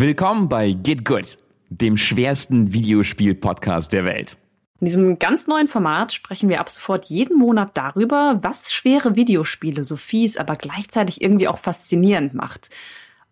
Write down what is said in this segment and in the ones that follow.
Willkommen bei Get Good, dem schwersten Videospiel-Podcast der Welt. In diesem ganz neuen Format sprechen wir ab sofort jeden Monat darüber, was schwere Videospiele so fies, aber gleichzeitig irgendwie auch faszinierend macht.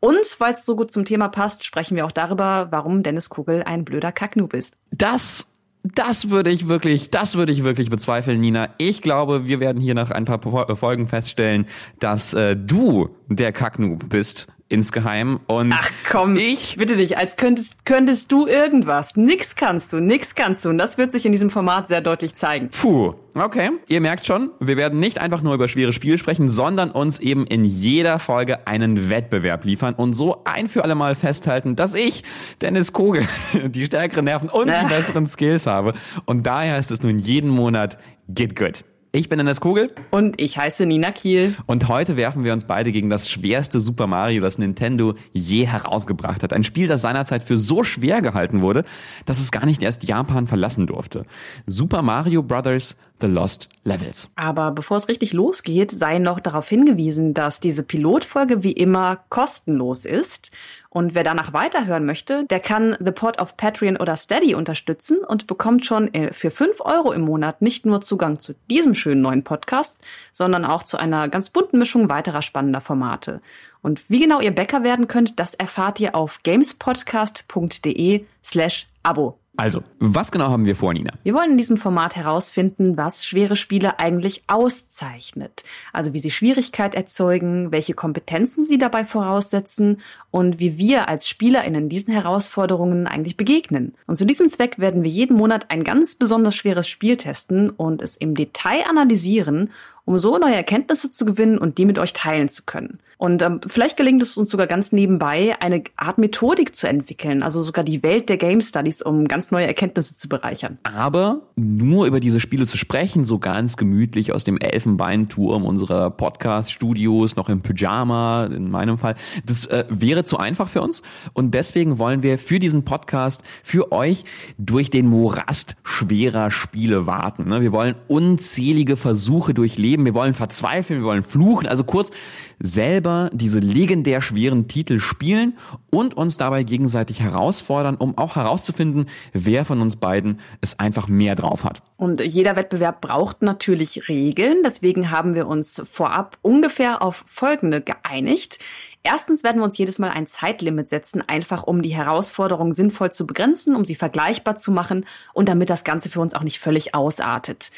Und weil es so gut zum Thema passt, sprechen wir auch darüber, warum Dennis Kugel ein blöder Kacknoob ist. Das das würde ich wirklich, das würde ich wirklich bezweifeln, Nina. Ich glaube, wir werden hier nach ein paar Folgen feststellen, dass äh, du der Kacknoob bist insgeheim. Und Ach komm, ich bitte dich, als könntest, könntest du irgendwas. Nix kannst du, nix kannst du. Und das wird sich in diesem Format sehr deutlich zeigen. Puh, okay. Ihr merkt schon, wir werden nicht einfach nur über schwere Spiele sprechen, sondern uns eben in jeder Folge einen Wettbewerb liefern und so ein für alle Mal festhalten, dass ich, Dennis Kogel, die stärkeren Nerven und die besseren Skills habe. Und daher ist es nun jeden Monat Get Good. Ich bin Dennis Kugel. Und ich heiße Nina Kiel. Und heute werfen wir uns beide gegen das schwerste Super Mario, das Nintendo je herausgebracht hat. Ein Spiel, das seinerzeit für so schwer gehalten wurde, dass es gar nicht erst Japan verlassen durfte. Super Mario Bros. The Lost Levels. Aber bevor es richtig losgeht, sei noch darauf hingewiesen, dass diese Pilotfolge wie immer kostenlos ist. Und wer danach weiterhören möchte, der kann The Pod auf Patreon oder Steady unterstützen und bekommt schon äh, für fünf Euro im Monat nicht nur Zugang zu diesem schönen neuen Podcast, sondern auch zu einer ganz bunten Mischung weiterer spannender Formate. Und wie genau ihr Bäcker werden könnt, das erfahrt ihr auf gamespodcast.de slash Abo. Also, was genau haben wir vor, Nina? Wir wollen in diesem Format herausfinden, was schwere Spiele eigentlich auszeichnet. Also wie sie Schwierigkeit erzeugen, welche Kompetenzen sie dabei voraussetzen und wie wir als SpielerInnen diesen Herausforderungen eigentlich begegnen. Und zu diesem Zweck werden wir jeden Monat ein ganz besonders schweres Spiel testen und es im Detail analysieren um so neue Erkenntnisse zu gewinnen und die mit euch teilen zu können. Und ähm, vielleicht gelingt es uns sogar ganz nebenbei, eine Art Methodik zu entwickeln, also sogar die Welt der Game Studies, um ganz neue Erkenntnisse zu bereichern. Aber nur über diese Spiele zu sprechen, so ganz gemütlich aus dem Elfenbeinturm unserer Podcast-Studios, noch im Pyjama, in meinem Fall, das äh, wäre zu einfach für uns. Und deswegen wollen wir für diesen Podcast, für euch durch den Morast schwerer Spiele warten. Ne? Wir wollen unzählige Versuche durchleben, wir wollen verzweifeln, wir wollen fluchen, also kurz selber diese legendär schweren Titel spielen und uns dabei gegenseitig herausfordern, um auch herauszufinden, wer von uns beiden es einfach mehr drauf hat. Und jeder Wettbewerb braucht natürlich Regeln. Deswegen haben wir uns vorab ungefähr auf folgende geeinigt. Erstens werden wir uns jedes Mal ein Zeitlimit setzen, einfach um die Herausforderung sinnvoll zu begrenzen, um sie vergleichbar zu machen und damit das Ganze für uns auch nicht völlig ausartet.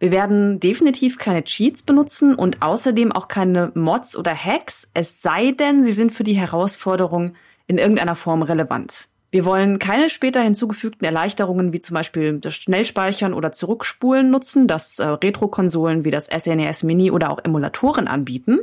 Wir werden definitiv keine Cheats benutzen und außerdem auch keine Mods oder Hacks, es sei denn, sie sind für die Herausforderung in irgendeiner Form relevant. Wir wollen keine später hinzugefügten Erleichterungen wie zum Beispiel das Schnellspeichern oder Zurückspulen nutzen, das äh, Retro-Konsolen wie das SNES e Mini oder auch Emulatoren anbieten.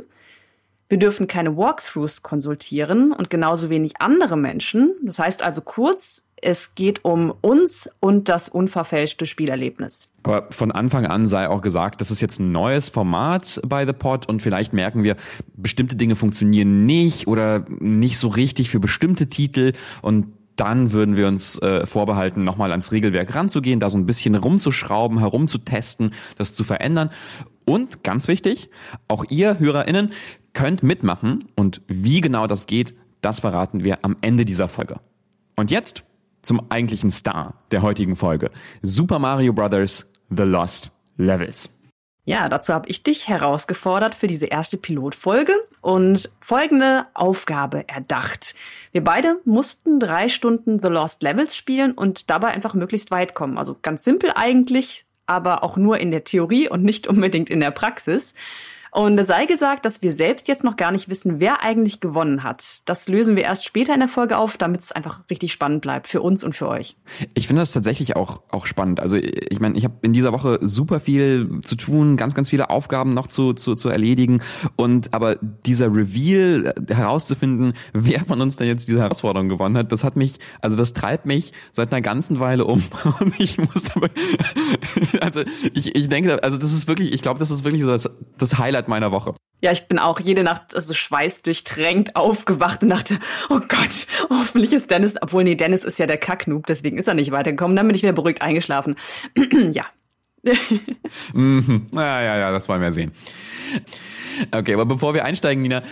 Wir dürfen keine Walkthroughs konsultieren und genauso wenig andere Menschen. Das heißt also kurz, es geht um uns und das unverfälschte Spielerlebnis. Aber von Anfang an sei auch gesagt, das ist jetzt ein neues Format bei The Pod und vielleicht merken wir, bestimmte Dinge funktionieren nicht oder nicht so richtig für bestimmte Titel und dann würden wir uns äh, vorbehalten, nochmal ans Regelwerk ranzugehen, da so ein bisschen rumzuschrauben, herumzutesten, das zu verändern. Und ganz wichtig, auch ihr HörerInnen könnt mitmachen und wie genau das geht, das verraten wir am Ende dieser Folge. Und jetzt zum eigentlichen Star der heutigen Folge. Super Mario Bros. The Lost Levels. Ja, dazu habe ich dich herausgefordert für diese erste Pilotfolge und folgende Aufgabe erdacht. Wir beide mussten drei Stunden The Lost Levels spielen und dabei einfach möglichst weit kommen. Also ganz simpel eigentlich, aber auch nur in der Theorie und nicht unbedingt in der Praxis. Und es sei gesagt, dass wir selbst jetzt noch gar nicht wissen, wer eigentlich gewonnen hat. Das lösen wir erst später in der Folge auf, damit es einfach richtig spannend bleibt für uns und für euch. Ich finde das tatsächlich auch, auch spannend. Also ich meine, ich habe in dieser Woche super viel zu tun, ganz, ganz viele Aufgaben noch zu, zu, zu erledigen. Und aber dieser Reveal äh, herauszufinden, wer von uns denn jetzt diese Herausforderung gewonnen hat, das hat mich, also das treibt mich seit einer ganzen Weile um. Und ich muss dabei, also ich, ich denke, also das ist wirklich, ich glaube, das ist wirklich so das, das Highlight Highlight meiner Woche. Ja, ich bin auch jede Nacht also schweißdurchtränkt aufgewacht und dachte, oh Gott, hoffentlich ist Dennis, obwohl nee, Dennis ist ja der Kacknoob, deswegen ist er nicht weitergekommen. Dann bin ich wieder beruhigt eingeschlafen. ja, mhm. Ja, ja, ja, das wollen wir sehen. Okay, aber bevor wir einsteigen, Nina,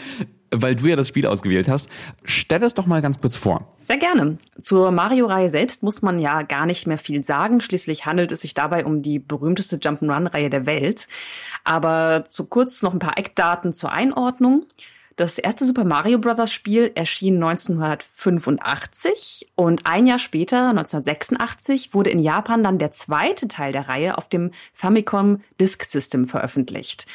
weil du ja das Spiel ausgewählt hast, stell es doch mal ganz kurz vor. Sehr gerne. Zur Mario-Reihe selbst muss man ja gar nicht mehr viel sagen. Schließlich handelt es sich dabei um die berühmteste Jump'n'Run-Reihe der Welt. Aber zu kurz noch ein paar Eckdaten zur Einordnung. Das erste Super Mario Bros. Spiel erschien 1985 und ein Jahr später, 1986, wurde in Japan dann der zweite Teil der Reihe auf dem Famicom Disk System veröffentlicht.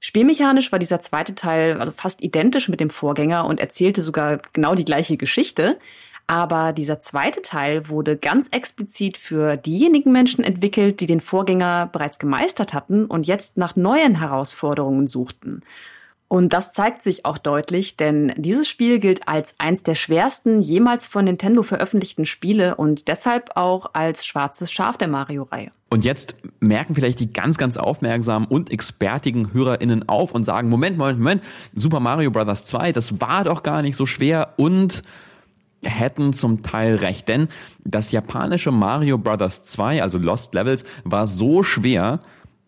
Spielmechanisch war dieser zweite Teil also fast identisch mit dem Vorgänger und erzählte sogar genau die gleiche Geschichte. Aber dieser zweite Teil wurde ganz explizit für diejenigen Menschen entwickelt, die den Vorgänger bereits gemeistert hatten und jetzt nach neuen Herausforderungen suchten. Und das zeigt sich auch deutlich, denn dieses Spiel gilt als eins der schwersten jemals von Nintendo veröffentlichten Spiele und deshalb auch als schwarzes Schaf der Mario-Reihe. Und jetzt merken vielleicht die ganz, ganz aufmerksamen und expertigen HörerInnen auf und sagen, Moment, Moment, Moment, Super Mario Bros. 2, das war doch gar nicht so schwer und hätten zum Teil recht, denn das japanische Mario Bros. 2, also Lost Levels, war so schwer,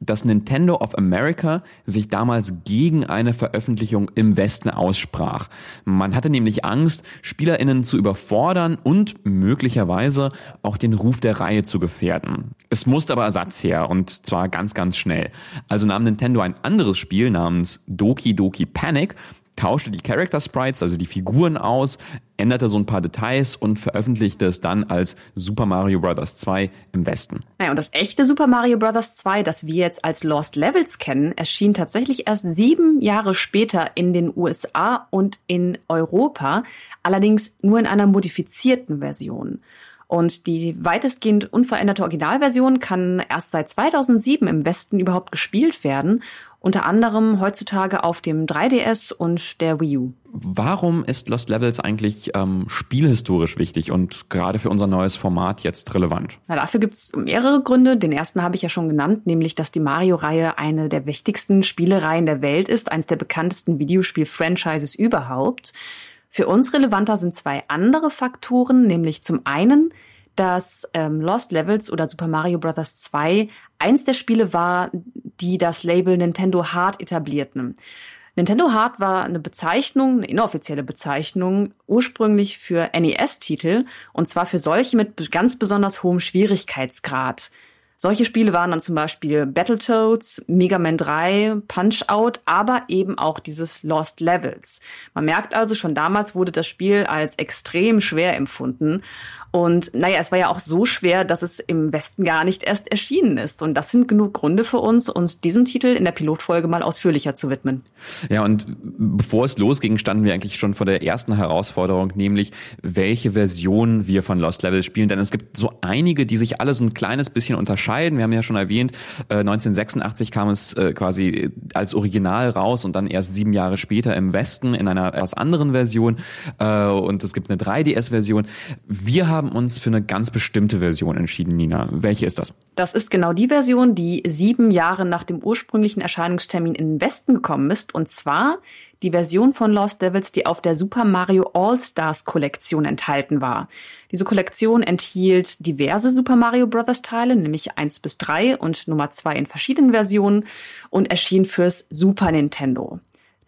dass Nintendo of America sich damals gegen eine Veröffentlichung im Westen aussprach. Man hatte nämlich Angst, Spielerinnen zu überfordern und möglicherweise auch den Ruf der Reihe zu gefährden. Es musste aber Ersatz her und zwar ganz, ganz schnell. Also nahm Nintendo ein anderes Spiel namens Doki Doki Panic tauschte die Character Sprites, also die Figuren aus, änderte so ein paar Details und veröffentlichte es dann als Super Mario Bros. 2 im Westen. Naja, und das echte Super Mario Bros. 2, das wir jetzt als Lost Levels kennen, erschien tatsächlich erst sieben Jahre später in den USA und in Europa, allerdings nur in einer modifizierten Version. Und die weitestgehend unveränderte Originalversion kann erst seit 2007 im Westen überhaupt gespielt werden unter anderem heutzutage auf dem 3DS und der Wii U. Warum ist Lost Levels eigentlich ähm, spielhistorisch wichtig und gerade für unser neues Format jetzt relevant? Na, dafür gibt es mehrere Gründe. Den ersten habe ich ja schon genannt, nämlich dass die Mario-Reihe eine der wichtigsten Spielereien der Welt ist, eines der bekanntesten Videospiel-Franchises überhaupt. Für uns relevanter sind zwei andere Faktoren, nämlich zum einen dass ähm, Lost Levels oder Super Mario Bros. 2 eins der Spiele war, die das Label Nintendo Hard etablierten. Nintendo Hard war eine Bezeichnung, eine inoffizielle Bezeichnung, ursprünglich für NES-Titel, und zwar für solche mit ganz besonders hohem Schwierigkeitsgrad. Solche Spiele waren dann zum Beispiel Battletoads, Mega Man 3, Punch-Out, aber eben auch dieses Lost Levels. Man merkt also, schon damals wurde das Spiel als extrem schwer empfunden. Und naja, es war ja auch so schwer, dass es im Westen gar nicht erst erschienen ist. Und das sind genug Gründe für uns, uns diesem Titel in der Pilotfolge mal ausführlicher zu widmen. Ja, und bevor es losging, standen wir eigentlich schon vor der ersten Herausforderung, nämlich welche Version wir von Lost Levels spielen. Denn es gibt so einige, die sich alle so ein kleines bisschen unterscheiden. Wir haben ja schon erwähnt, 1986 äh, kam es äh, quasi als Original raus und dann erst sieben Jahre später im Westen in einer etwas anderen Version. Äh, und es gibt eine 3DS-Version. Wir haben haben uns für eine ganz bestimmte Version entschieden, Nina. Welche ist das? Das ist genau die Version, die sieben Jahre nach dem ursprünglichen Erscheinungstermin in den Westen gekommen ist. Und zwar die Version von Lost Devils, die auf der Super Mario All-Stars Kollektion enthalten war. Diese Kollektion enthielt diverse Super Mario Bros. Teile, nämlich eins bis drei und Nummer zwei in verschiedenen Versionen und erschien fürs Super Nintendo.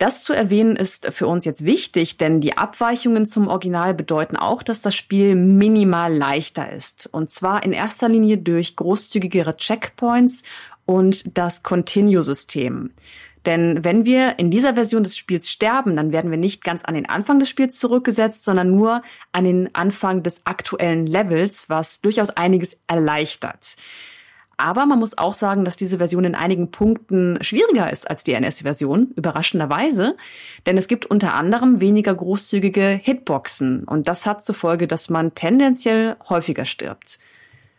Das zu erwähnen ist für uns jetzt wichtig, denn die Abweichungen zum Original bedeuten auch, dass das Spiel minimal leichter ist. Und zwar in erster Linie durch großzügigere Checkpoints und das Continue-System. Denn wenn wir in dieser Version des Spiels sterben, dann werden wir nicht ganz an den Anfang des Spiels zurückgesetzt, sondern nur an den Anfang des aktuellen Levels, was durchaus einiges erleichtert. Aber man muss auch sagen, dass diese Version in einigen Punkten schwieriger ist als die NS-Version, überraschenderweise. Denn es gibt unter anderem weniger großzügige Hitboxen. Und das hat zur Folge, dass man tendenziell häufiger stirbt.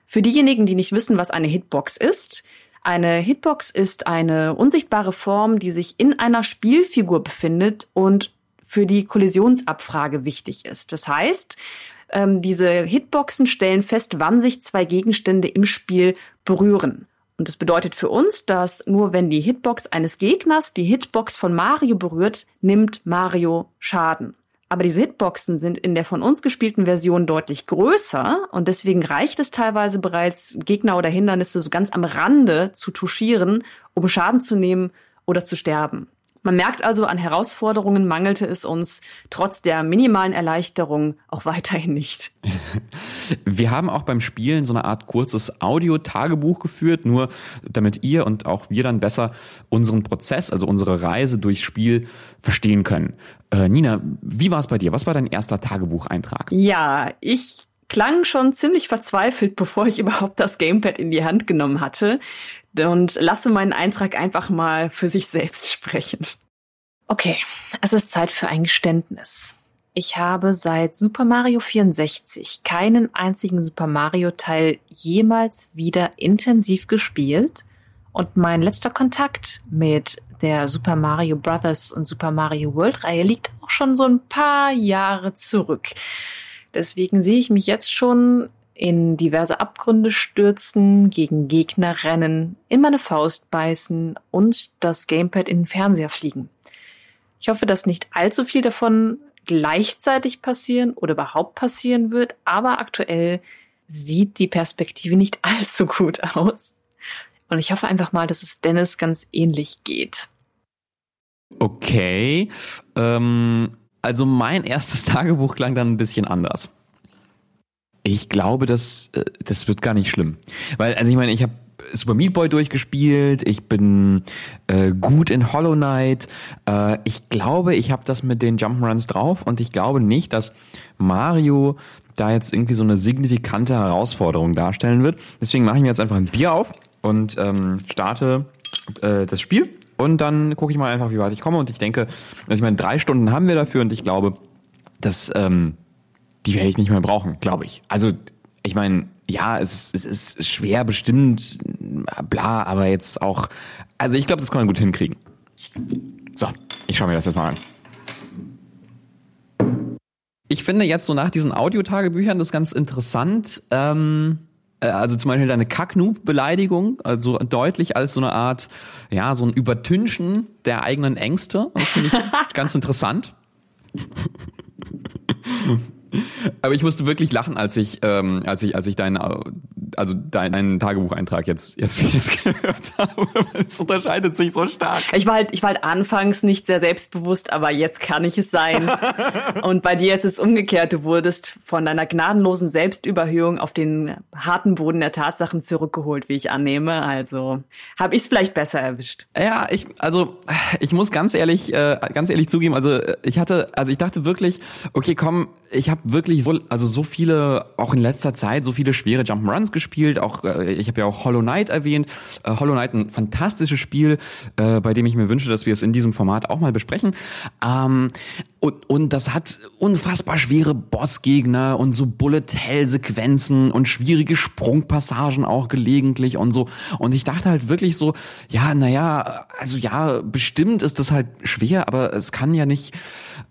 Für diejenigen, die nicht wissen, was eine Hitbox ist, eine Hitbox ist eine unsichtbare Form, die sich in einer Spielfigur befindet und für die Kollisionsabfrage wichtig ist. Das heißt, ähm, diese Hitboxen stellen fest, wann sich zwei Gegenstände im Spiel berühren. Und das bedeutet für uns, dass nur wenn die Hitbox eines Gegners die Hitbox von Mario berührt, nimmt Mario Schaden. Aber diese Hitboxen sind in der von uns gespielten Version deutlich größer und deswegen reicht es teilweise bereits, Gegner oder Hindernisse so ganz am Rande zu touchieren, um Schaden zu nehmen oder zu sterben. Man merkt also, an Herausforderungen mangelte es uns trotz der minimalen Erleichterung auch weiterhin nicht. Wir haben auch beim Spielen so eine Art kurzes Audio-Tagebuch geführt, nur damit ihr und auch wir dann besser unseren Prozess, also unsere Reise durchs Spiel verstehen können. Äh, Nina, wie war es bei dir? Was war dein erster Tagebucheintrag? Ja, ich klang schon ziemlich verzweifelt, bevor ich überhaupt das Gamepad in die Hand genommen hatte und lasse meinen Eintrag einfach mal für sich selbst sprechen. Okay, es ist Zeit für ein Geständnis. Ich habe seit Super Mario 64 keinen einzigen Super Mario Teil jemals wieder intensiv gespielt und mein letzter Kontakt mit der Super Mario Brothers und Super Mario World Reihe liegt auch schon so ein paar Jahre zurück. Deswegen sehe ich mich jetzt schon in diverse Abgründe stürzen, gegen Gegner rennen, in meine Faust beißen und das Gamepad in den Fernseher fliegen. Ich hoffe, dass nicht allzu viel davon gleichzeitig passieren oder überhaupt passieren wird, aber aktuell sieht die Perspektive nicht allzu gut aus. Und ich hoffe einfach mal, dass es Dennis ganz ähnlich geht. Okay. Ähm, also mein erstes Tagebuch klang dann ein bisschen anders. Ich glaube, das, äh, das wird gar nicht schlimm. Weil, also ich meine, ich habe Super Meat Boy durchgespielt, ich bin äh, gut in Hollow Knight. Äh, ich glaube, ich habe das mit den Jump'n'Runs drauf und ich glaube nicht, dass Mario da jetzt irgendwie so eine signifikante Herausforderung darstellen wird. Deswegen mache ich mir jetzt einfach ein Bier auf und ähm, starte äh, das Spiel und dann gucke ich mal einfach, wie weit ich komme. Und ich denke, also ich meine, drei Stunden haben wir dafür und ich glaube, dass ähm, die werde ich nicht mehr brauchen, glaube ich. Also, ich meine, ja, es, es ist schwer bestimmt, bla, aber jetzt auch, also ich glaube, das kann man gut hinkriegen. So, ich schaue mir das jetzt mal an. Ich finde jetzt so nach diesen Audiotagebüchern das ganz interessant. Ähm, äh, also zum Beispiel deine Kacknoob-Beleidigung, also deutlich als so eine Art, ja, so ein Übertünchen der eigenen Ängste. Das finde ich ganz interessant. Aber ich musste wirklich lachen, als ich, ähm, als ich, als ich deinen, also deinen Tagebucheintrag jetzt, jetzt, jetzt gehört habe. Es unterscheidet sich so stark. Ich war halt, ich war halt anfangs nicht sehr selbstbewusst, aber jetzt kann ich es sein. Und bei dir ist es umgekehrt. Du wurdest von deiner gnadenlosen Selbstüberhöhung auf den harten Boden der Tatsachen zurückgeholt, wie ich annehme. Also habe ich es vielleicht besser erwischt. Ja, ich, also ich muss ganz ehrlich, äh, ganz ehrlich zugeben. Also ich hatte, also ich dachte wirklich, okay, komm, ich habe wirklich so, also so viele, auch in letzter Zeit, so viele schwere Jump'n'Runs gespielt. Auch äh, ich habe ja auch Hollow Knight erwähnt. Äh, Hollow Knight ein fantastisches Spiel, äh, bei dem ich mir wünsche, dass wir es in diesem Format auch mal besprechen. Ähm, und, und das hat unfassbar schwere Bossgegner und so Bullet-Hell-Sequenzen und schwierige Sprungpassagen auch gelegentlich und so. Und ich dachte halt wirklich so, ja, naja, also ja, bestimmt ist das halt schwer, aber es kann ja nicht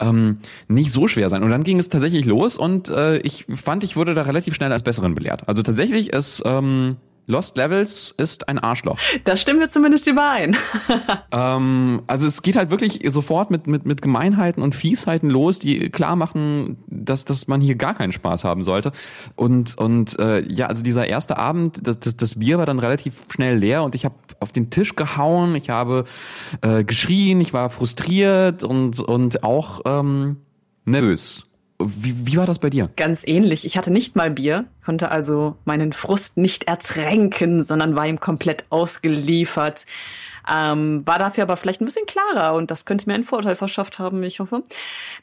ähm, nicht so schwer sein. Und dann ging es tatsächlich los und äh, ich fand, ich wurde da relativ schnell als Besseren belehrt. Also tatsächlich ist ähm, Lost Levels ist ein Arschloch. Das stimmen wir zumindest überein. ähm, also es geht halt wirklich sofort mit, mit, mit Gemeinheiten und Fiesheiten los, die klar machen, dass, dass man hier gar keinen Spaß haben sollte. Und, und äh, ja, also dieser erste Abend, das, das, das Bier war dann relativ schnell leer und ich habe auf den Tisch gehauen, ich habe äh, geschrien, ich war frustriert und, und auch ähm, nervös. Wie, wie war das bei dir? Ganz ähnlich. Ich hatte nicht mal Bier, konnte also meinen Frust nicht ertränken, sondern war ihm komplett ausgeliefert. Ähm, war dafür aber vielleicht ein bisschen klarer und das könnte mir einen Vorteil verschafft haben, ich hoffe.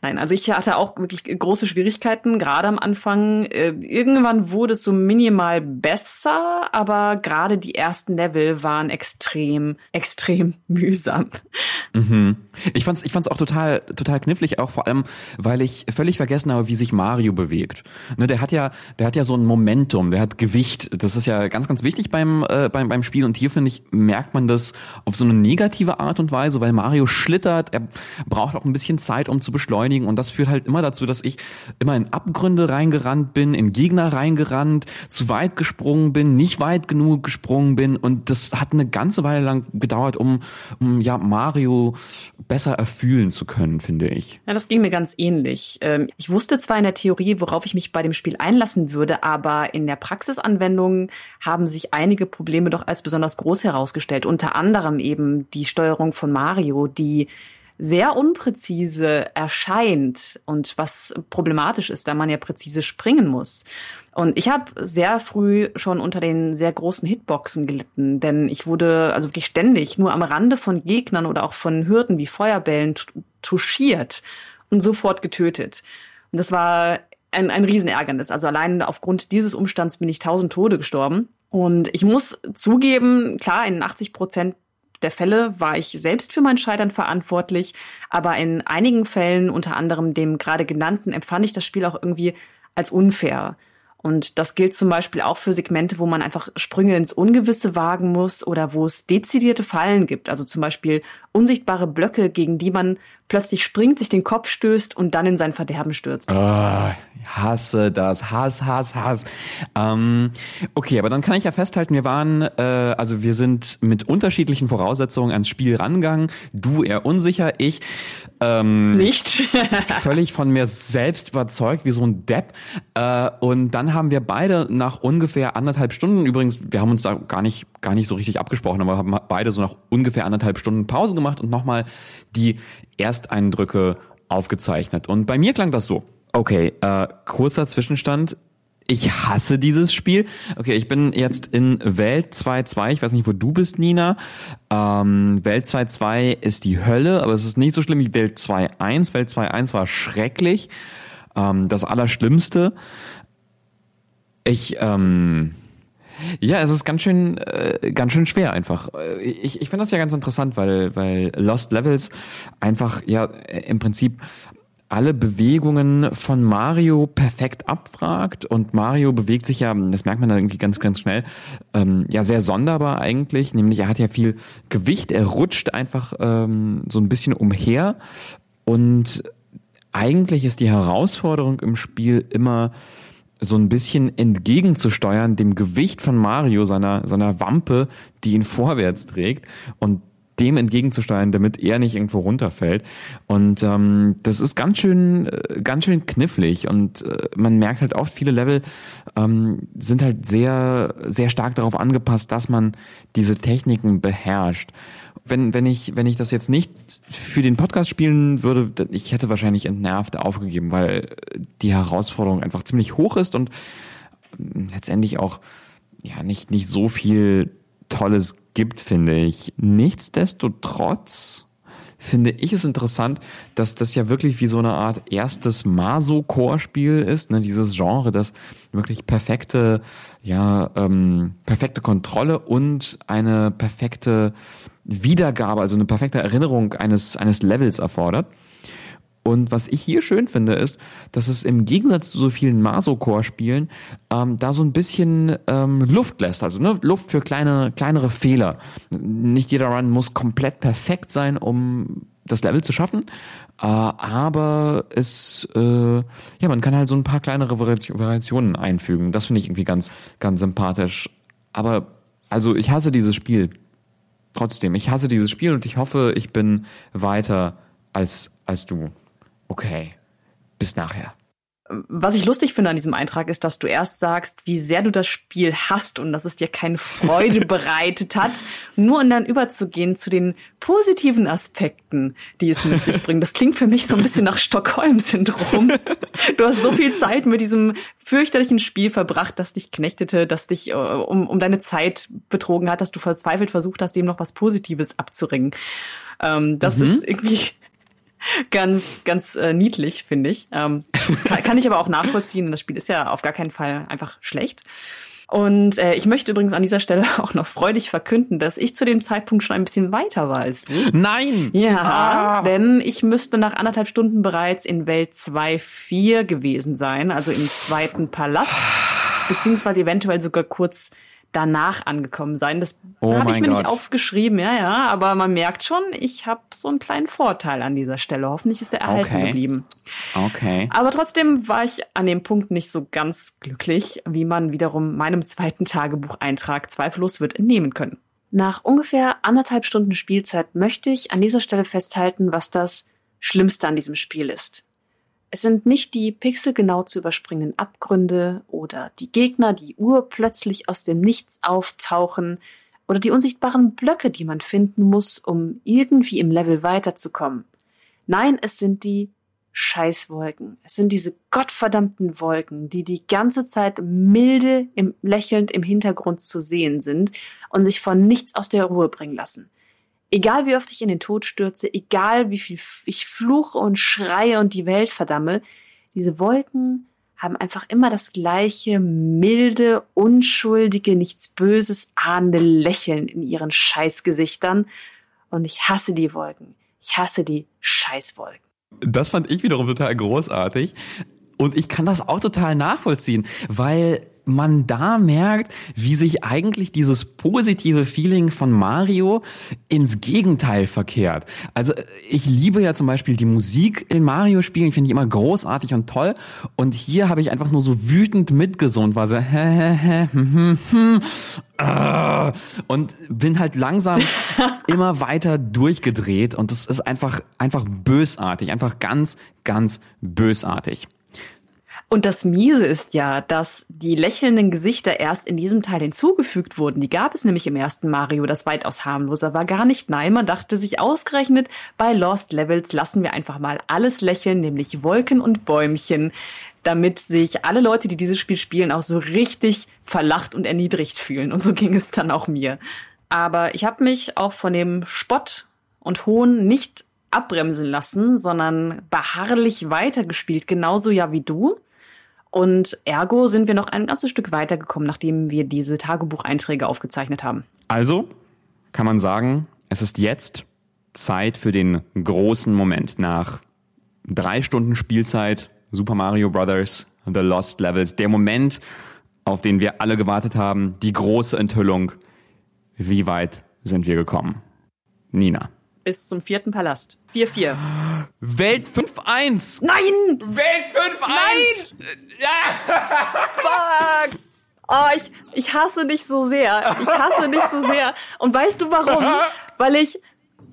Nein, also ich hatte auch wirklich große Schwierigkeiten, gerade am Anfang. Äh, irgendwann wurde es so minimal besser, aber gerade die ersten Level waren extrem, extrem mühsam. Mhm. Ich fand's, ich fand's auch total, total knifflig, auch vor allem, weil ich völlig vergessen habe, wie sich Mario bewegt. Ne, der hat ja, der hat ja so ein Momentum, der hat Gewicht. Das ist ja ganz, ganz wichtig beim, äh, beim, beim Spiel und hier finde ich, merkt man das auf so eine negative Art und Weise, weil Mario schlittert, er braucht auch ein bisschen Zeit, um zu beschleunigen und das führt halt immer dazu, dass ich immer in Abgründe reingerannt bin, in Gegner reingerannt, zu weit gesprungen bin, nicht weit genug gesprungen bin und das hat eine ganze Weile lang gedauert, um, um ja Mario besser erfühlen zu können, finde ich. Ja, das ging mir ganz ähnlich. Ähm, ich wusste zwar in der Theorie, worauf ich mich bei dem Spiel einlassen würde, aber in der Praxisanwendung haben sich einige Probleme doch als besonders groß herausgestellt. Unter anderem eben die Steuerung von Mario, die sehr unpräzise erscheint und was problematisch ist, da man ja präzise springen muss. Und ich habe sehr früh schon unter den sehr großen Hitboxen gelitten, denn ich wurde also wirklich ständig nur am Rande von Gegnern oder auch von Hürden wie Feuerbällen touchiert und sofort getötet. Und das war ein, ein Riesenärgernis. Also allein aufgrund dieses Umstands bin ich tausend Tode gestorben. Und ich muss zugeben, klar, in 80 Prozent der Fälle war ich selbst für mein Scheitern verantwortlich, aber in einigen Fällen, unter anderem dem gerade genannten, empfand ich das Spiel auch irgendwie als unfair. Und das gilt zum Beispiel auch für Segmente, wo man einfach Sprünge ins Ungewisse wagen muss oder wo es dezidierte Fallen gibt. Also zum Beispiel unsichtbare Blöcke, gegen die man plötzlich springt, sich den Kopf stößt und dann in sein Verderben stürzt. Oh, hasse das. Hass, Hass, Hass. Ähm, okay, aber dann kann ich ja festhalten, wir waren, äh, also wir sind mit unterschiedlichen Voraussetzungen ans Spiel rangegangen. Du eher unsicher, ich ähm, nicht völlig von mir selbst überzeugt, wie so ein Depp. Äh, und dann haben wir beide nach ungefähr anderthalb Stunden, übrigens, wir haben uns da gar nicht, gar nicht so richtig abgesprochen, aber haben beide so nach ungefähr anderthalb Stunden Pause gemacht und nochmal die Ersteindrücke aufgezeichnet. Und bei mir klang das so. Okay, äh, kurzer Zwischenstand. Ich hasse dieses Spiel. Okay, ich bin jetzt in Welt 2.2. Ich weiß nicht, wo du bist, Nina. Ähm, Welt 2.2 ist die Hölle, aber es ist nicht so schlimm wie Welt 2.1. Welt 2.1 war schrecklich. Ähm, das Allerschlimmste. Ich, ähm, ja, es ist ganz schön, äh, ganz schön schwer einfach. Äh, ich, ich finde das ja ganz interessant, weil, weil Lost Levels einfach ja im Prinzip alle Bewegungen von Mario perfekt abfragt. Und Mario bewegt sich ja, das merkt man dann irgendwie ganz, ganz schnell, ähm, ja sehr sonderbar eigentlich, nämlich er hat ja viel Gewicht, er rutscht einfach ähm, so ein bisschen umher. Und eigentlich ist die Herausforderung im Spiel immer so ein bisschen entgegenzusteuern dem Gewicht von Mario, seiner, seiner Wampe, die ihn vorwärts trägt und dem entgegenzusteuern, damit er nicht irgendwo runterfällt. Und ähm, das ist ganz schön, äh, ganz schön knifflig. Und äh, man merkt halt auch, viele Level ähm, sind halt sehr, sehr stark darauf angepasst, dass man diese Techniken beherrscht. Wenn, wenn ich, wenn ich das jetzt nicht für den Podcast spielen würde, ich hätte wahrscheinlich entnervt aufgegeben, weil die Herausforderung einfach ziemlich hoch ist und ähm, letztendlich auch ja nicht, nicht so viel Tolles gibt, finde ich. Nichtsdestotrotz finde ich es interessant, dass das ja wirklich wie so eine Art erstes Maso-Core-Spiel ist, ne? dieses Genre, das wirklich perfekte, ja, ähm, perfekte Kontrolle und eine perfekte Wiedergabe, also eine perfekte Erinnerung eines, eines Levels erfordert. Und was ich hier schön finde, ist, dass es im Gegensatz zu so vielen Masocore-Spielen ähm, da so ein bisschen ähm, Luft lässt, also ne, Luft für kleine, kleinere Fehler. Nicht jeder Run muss komplett perfekt sein, um das Level zu schaffen, äh, aber es, äh, ja, man kann halt so ein paar kleinere Variationen einfügen. Das finde ich irgendwie ganz, ganz sympathisch. Aber also ich hasse dieses Spiel. Trotzdem, ich hasse dieses Spiel und ich hoffe, ich bin weiter als, als du. Okay, bis nachher. Was ich lustig finde an diesem Eintrag ist, dass du erst sagst, wie sehr du das Spiel hast und dass es dir keine Freude bereitet hat, nur um dann überzugehen zu den positiven Aspekten, die es mit sich bringt. Das klingt für mich so ein bisschen nach Stockholm-Syndrom. Du hast so viel Zeit mit diesem fürchterlichen Spiel verbracht, das dich knechtete, das dich äh, um, um deine Zeit betrogen hat, dass du verzweifelt versucht hast, dem noch was Positives abzuringen. Ähm, das mhm. ist irgendwie ganz, ganz äh, niedlich, finde ich. Ähm, kann, kann ich aber auch nachvollziehen. Das Spiel ist ja auf gar keinen Fall einfach schlecht. Und äh, ich möchte übrigens an dieser Stelle auch noch freudig verkünden, dass ich zu dem Zeitpunkt schon ein bisschen weiter war als du. Nein! Ja, ah. denn ich müsste nach anderthalb Stunden bereits in Welt 2.4 gewesen sein, also im zweiten Palast, beziehungsweise eventuell sogar kurz danach angekommen sein. Das Oh habe ich mir Gott. nicht aufgeschrieben, ja, ja, aber man merkt schon, ich habe so einen kleinen Vorteil an dieser Stelle. Hoffentlich ist er erhalten Okay. geblieben. Okay. Aber trotzdem war ich an dem Punkt nicht so ganz glücklich, wie man wiederum meinem zweiten Tagebucheintrag zweifellos wird entnehmen können. Nach ungefähr anderthalb Stunden Spielzeit möchte ich an dieser Stelle festhalten, was das Schlimmste an diesem Spiel ist. Es sind nicht die pixelgenau zu überspringenden Abgründe oder die Gegner, die urplötzlich aus dem Nichts auftauchen oder die unsichtbaren Blöcke, die man finden muss, um irgendwie im Level weiterzukommen. Nein, es sind die Scheißwolken. Es sind diese gottverdammten Wolken, die die ganze Zeit milde, im, lächelnd im Hintergrund zu sehen sind und sich von nichts aus der Ruhe bringen lassen. Egal wie oft ich in den Tod stürze, egal wie viel ich fluche und schreie und die Welt verdamme, diese Wolken haben einfach immer das gleiche milde, unschuldige, nichts Böses ahnende Lächeln in ihren Scheißgesichtern. Und ich hasse die Wolken. Ich hasse die Scheißwolken. Das fand ich wiederum total großartig. Und ich kann das auch total nachvollziehen, weil man da merkt, wie sich eigentlich dieses positive Feeling von Mario ins Gegenteil verkehrt. Also äh, ich liebe ja zum Beispiel die Musik in Mario-Spielen, ich finde die immer großartig und toll. Und hier habe ich einfach nur so wütend mitgesungen, war so hä, hä, hä, hm, hm, hm, ah, und bin halt langsam immer weiter durchgedreht und das ist einfach einfach bösartig, einfach ganz ganz bösartig. Und das Miese ist ja, dass die lächelnden Gesichter erst in diesem Teil hinzugefügt wurden. Die gab es nämlich im ersten Mario, das weitaus harmloser war. Gar nicht. Nein, man dachte sich ausgerechnet, bei Lost Levels lassen wir einfach mal alles lächeln, nämlich Wolken und Bäumchen, damit sich alle Leute, die dieses Spiel spielen, auch so richtig verlacht und erniedrigt fühlen. Und so ging es dann auch mir. Aber ich habe mich auch von dem Spott und Hohn nicht abbremsen lassen, sondern beharrlich weitergespielt, genauso ja wie du. Und ergo sind wir noch ein ganzes Stück weitergekommen, nachdem wir diese Tagebucheinträge aufgezeichnet haben. Also kann man sagen, es ist jetzt Zeit für den großen Moment. Nach drei Stunden Spielzeit Super Mario Bros. The Lost Levels, der Moment, auf den wir alle gewartet haben, die große Enthüllung. Wie weit sind wir gekommen? Nina. Bis zum vierten Palast. 4-4. Welt 5-1! Nein! Welt 5-1! Fuck! Oh, ich, ich hasse dich so sehr. Ich hasse dich so sehr. Und weißt du warum? Weil ich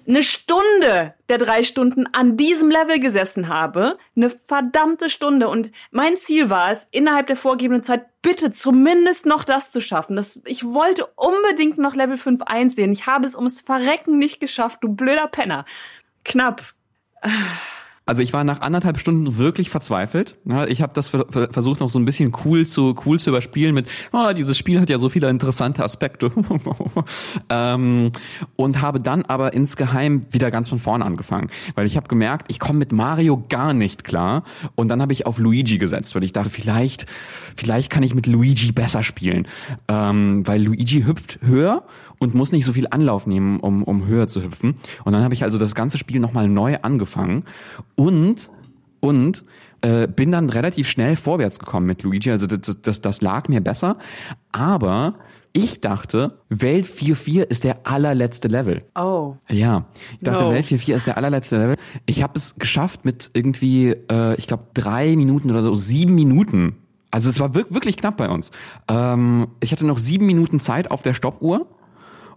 eine Stunde der drei Stunden an diesem Level gesessen habe. Eine verdammte Stunde. Und mein Ziel war es, innerhalb der vorgegebenen Zeit bitte zumindest noch das zu schaffen. Das, ich wollte unbedingt noch Level 5 einsehen. Ich habe es ums Verrecken nicht geschafft, du blöder Penner. Knapp. Also ich war nach anderthalb Stunden wirklich verzweifelt. Ich habe das ver- ver- versucht noch so ein bisschen cool zu cool zu überspielen mit, oh, dieses Spiel hat ja so viele interessante Aspekte. ähm, und habe dann aber insgeheim wieder ganz von vorne angefangen, weil ich habe gemerkt, ich komme mit Mario gar nicht klar. Und dann habe ich auf Luigi gesetzt, weil ich dachte, vielleicht, vielleicht kann ich mit Luigi besser spielen, ähm, weil Luigi hüpft höher und muss nicht so viel Anlauf nehmen, um, um höher zu hüpfen. Und dann habe ich also das ganze Spiel nochmal neu angefangen und, und äh, bin dann relativ schnell vorwärts gekommen mit Luigi. Also das, das, das lag mir besser. Aber ich dachte, Welt 4.4 ist der allerletzte Level. Oh. Ja, ich dachte, No. Welt 4.4 ist der allerletzte Level. Ich habe es geschafft mit irgendwie, äh, ich glaube, drei Minuten oder so, sieben Minuten. Also es war wirk wirklich knapp bei uns. Ähm, ich hatte noch sieben Minuten Zeit auf der Stoppuhr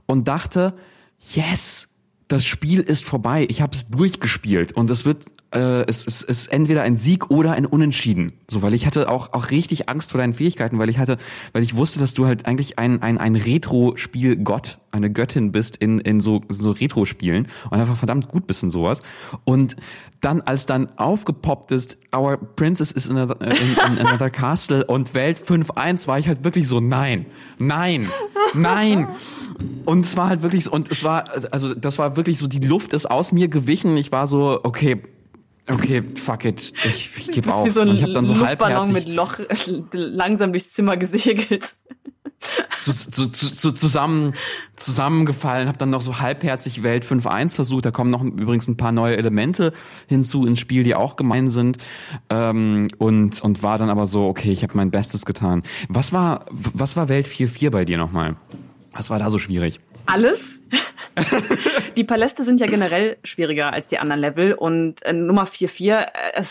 und dachte, yes, das Spiel ist vorbei. Ich habe es durchgespielt und es wird, äh, es, es ist entweder ein Sieg oder ein Unentschieden. So, weil ich hatte auch auch richtig Angst vor deinen Fähigkeiten, weil ich hatte, weil ich wusste, dass du halt eigentlich ein ein ein Retro-Spiel Gott, eine Göttin bist in in so so Retro-Spielen und einfach verdammt gut bist in sowas. Und dann als dann aufgepoppt ist, Our Princess is in another, in, in another Castle und Welt 5.1 war ich halt wirklich so, nein, nein, nein. Und es war halt wirklich so, und es war, also das war wirklich so, die Luft ist aus mir gewichen. Ich war so, okay, okay, fuck it, ich, ich gebe auf. wie so ein ich habe dann so Luftballon halbherzig, mit Loch langsam durchs Zimmer gesegelt. zu, zu, zu, zusammen, zusammengefallen, habe dann noch so halbherzig Welt 5.1 versucht. Da kommen noch übrigens ein paar neue Elemente hinzu ins Spiel, die auch gemein sind. Ähm, und, und war dann aber so, okay, ich habe mein Bestes getan. Was war, was war Welt 4.4 bei dir nochmal? Was war da so schwierig? Alles. die Paläste sind ja generell schwieriger als die anderen Level und äh, Nummer 4.4, äh,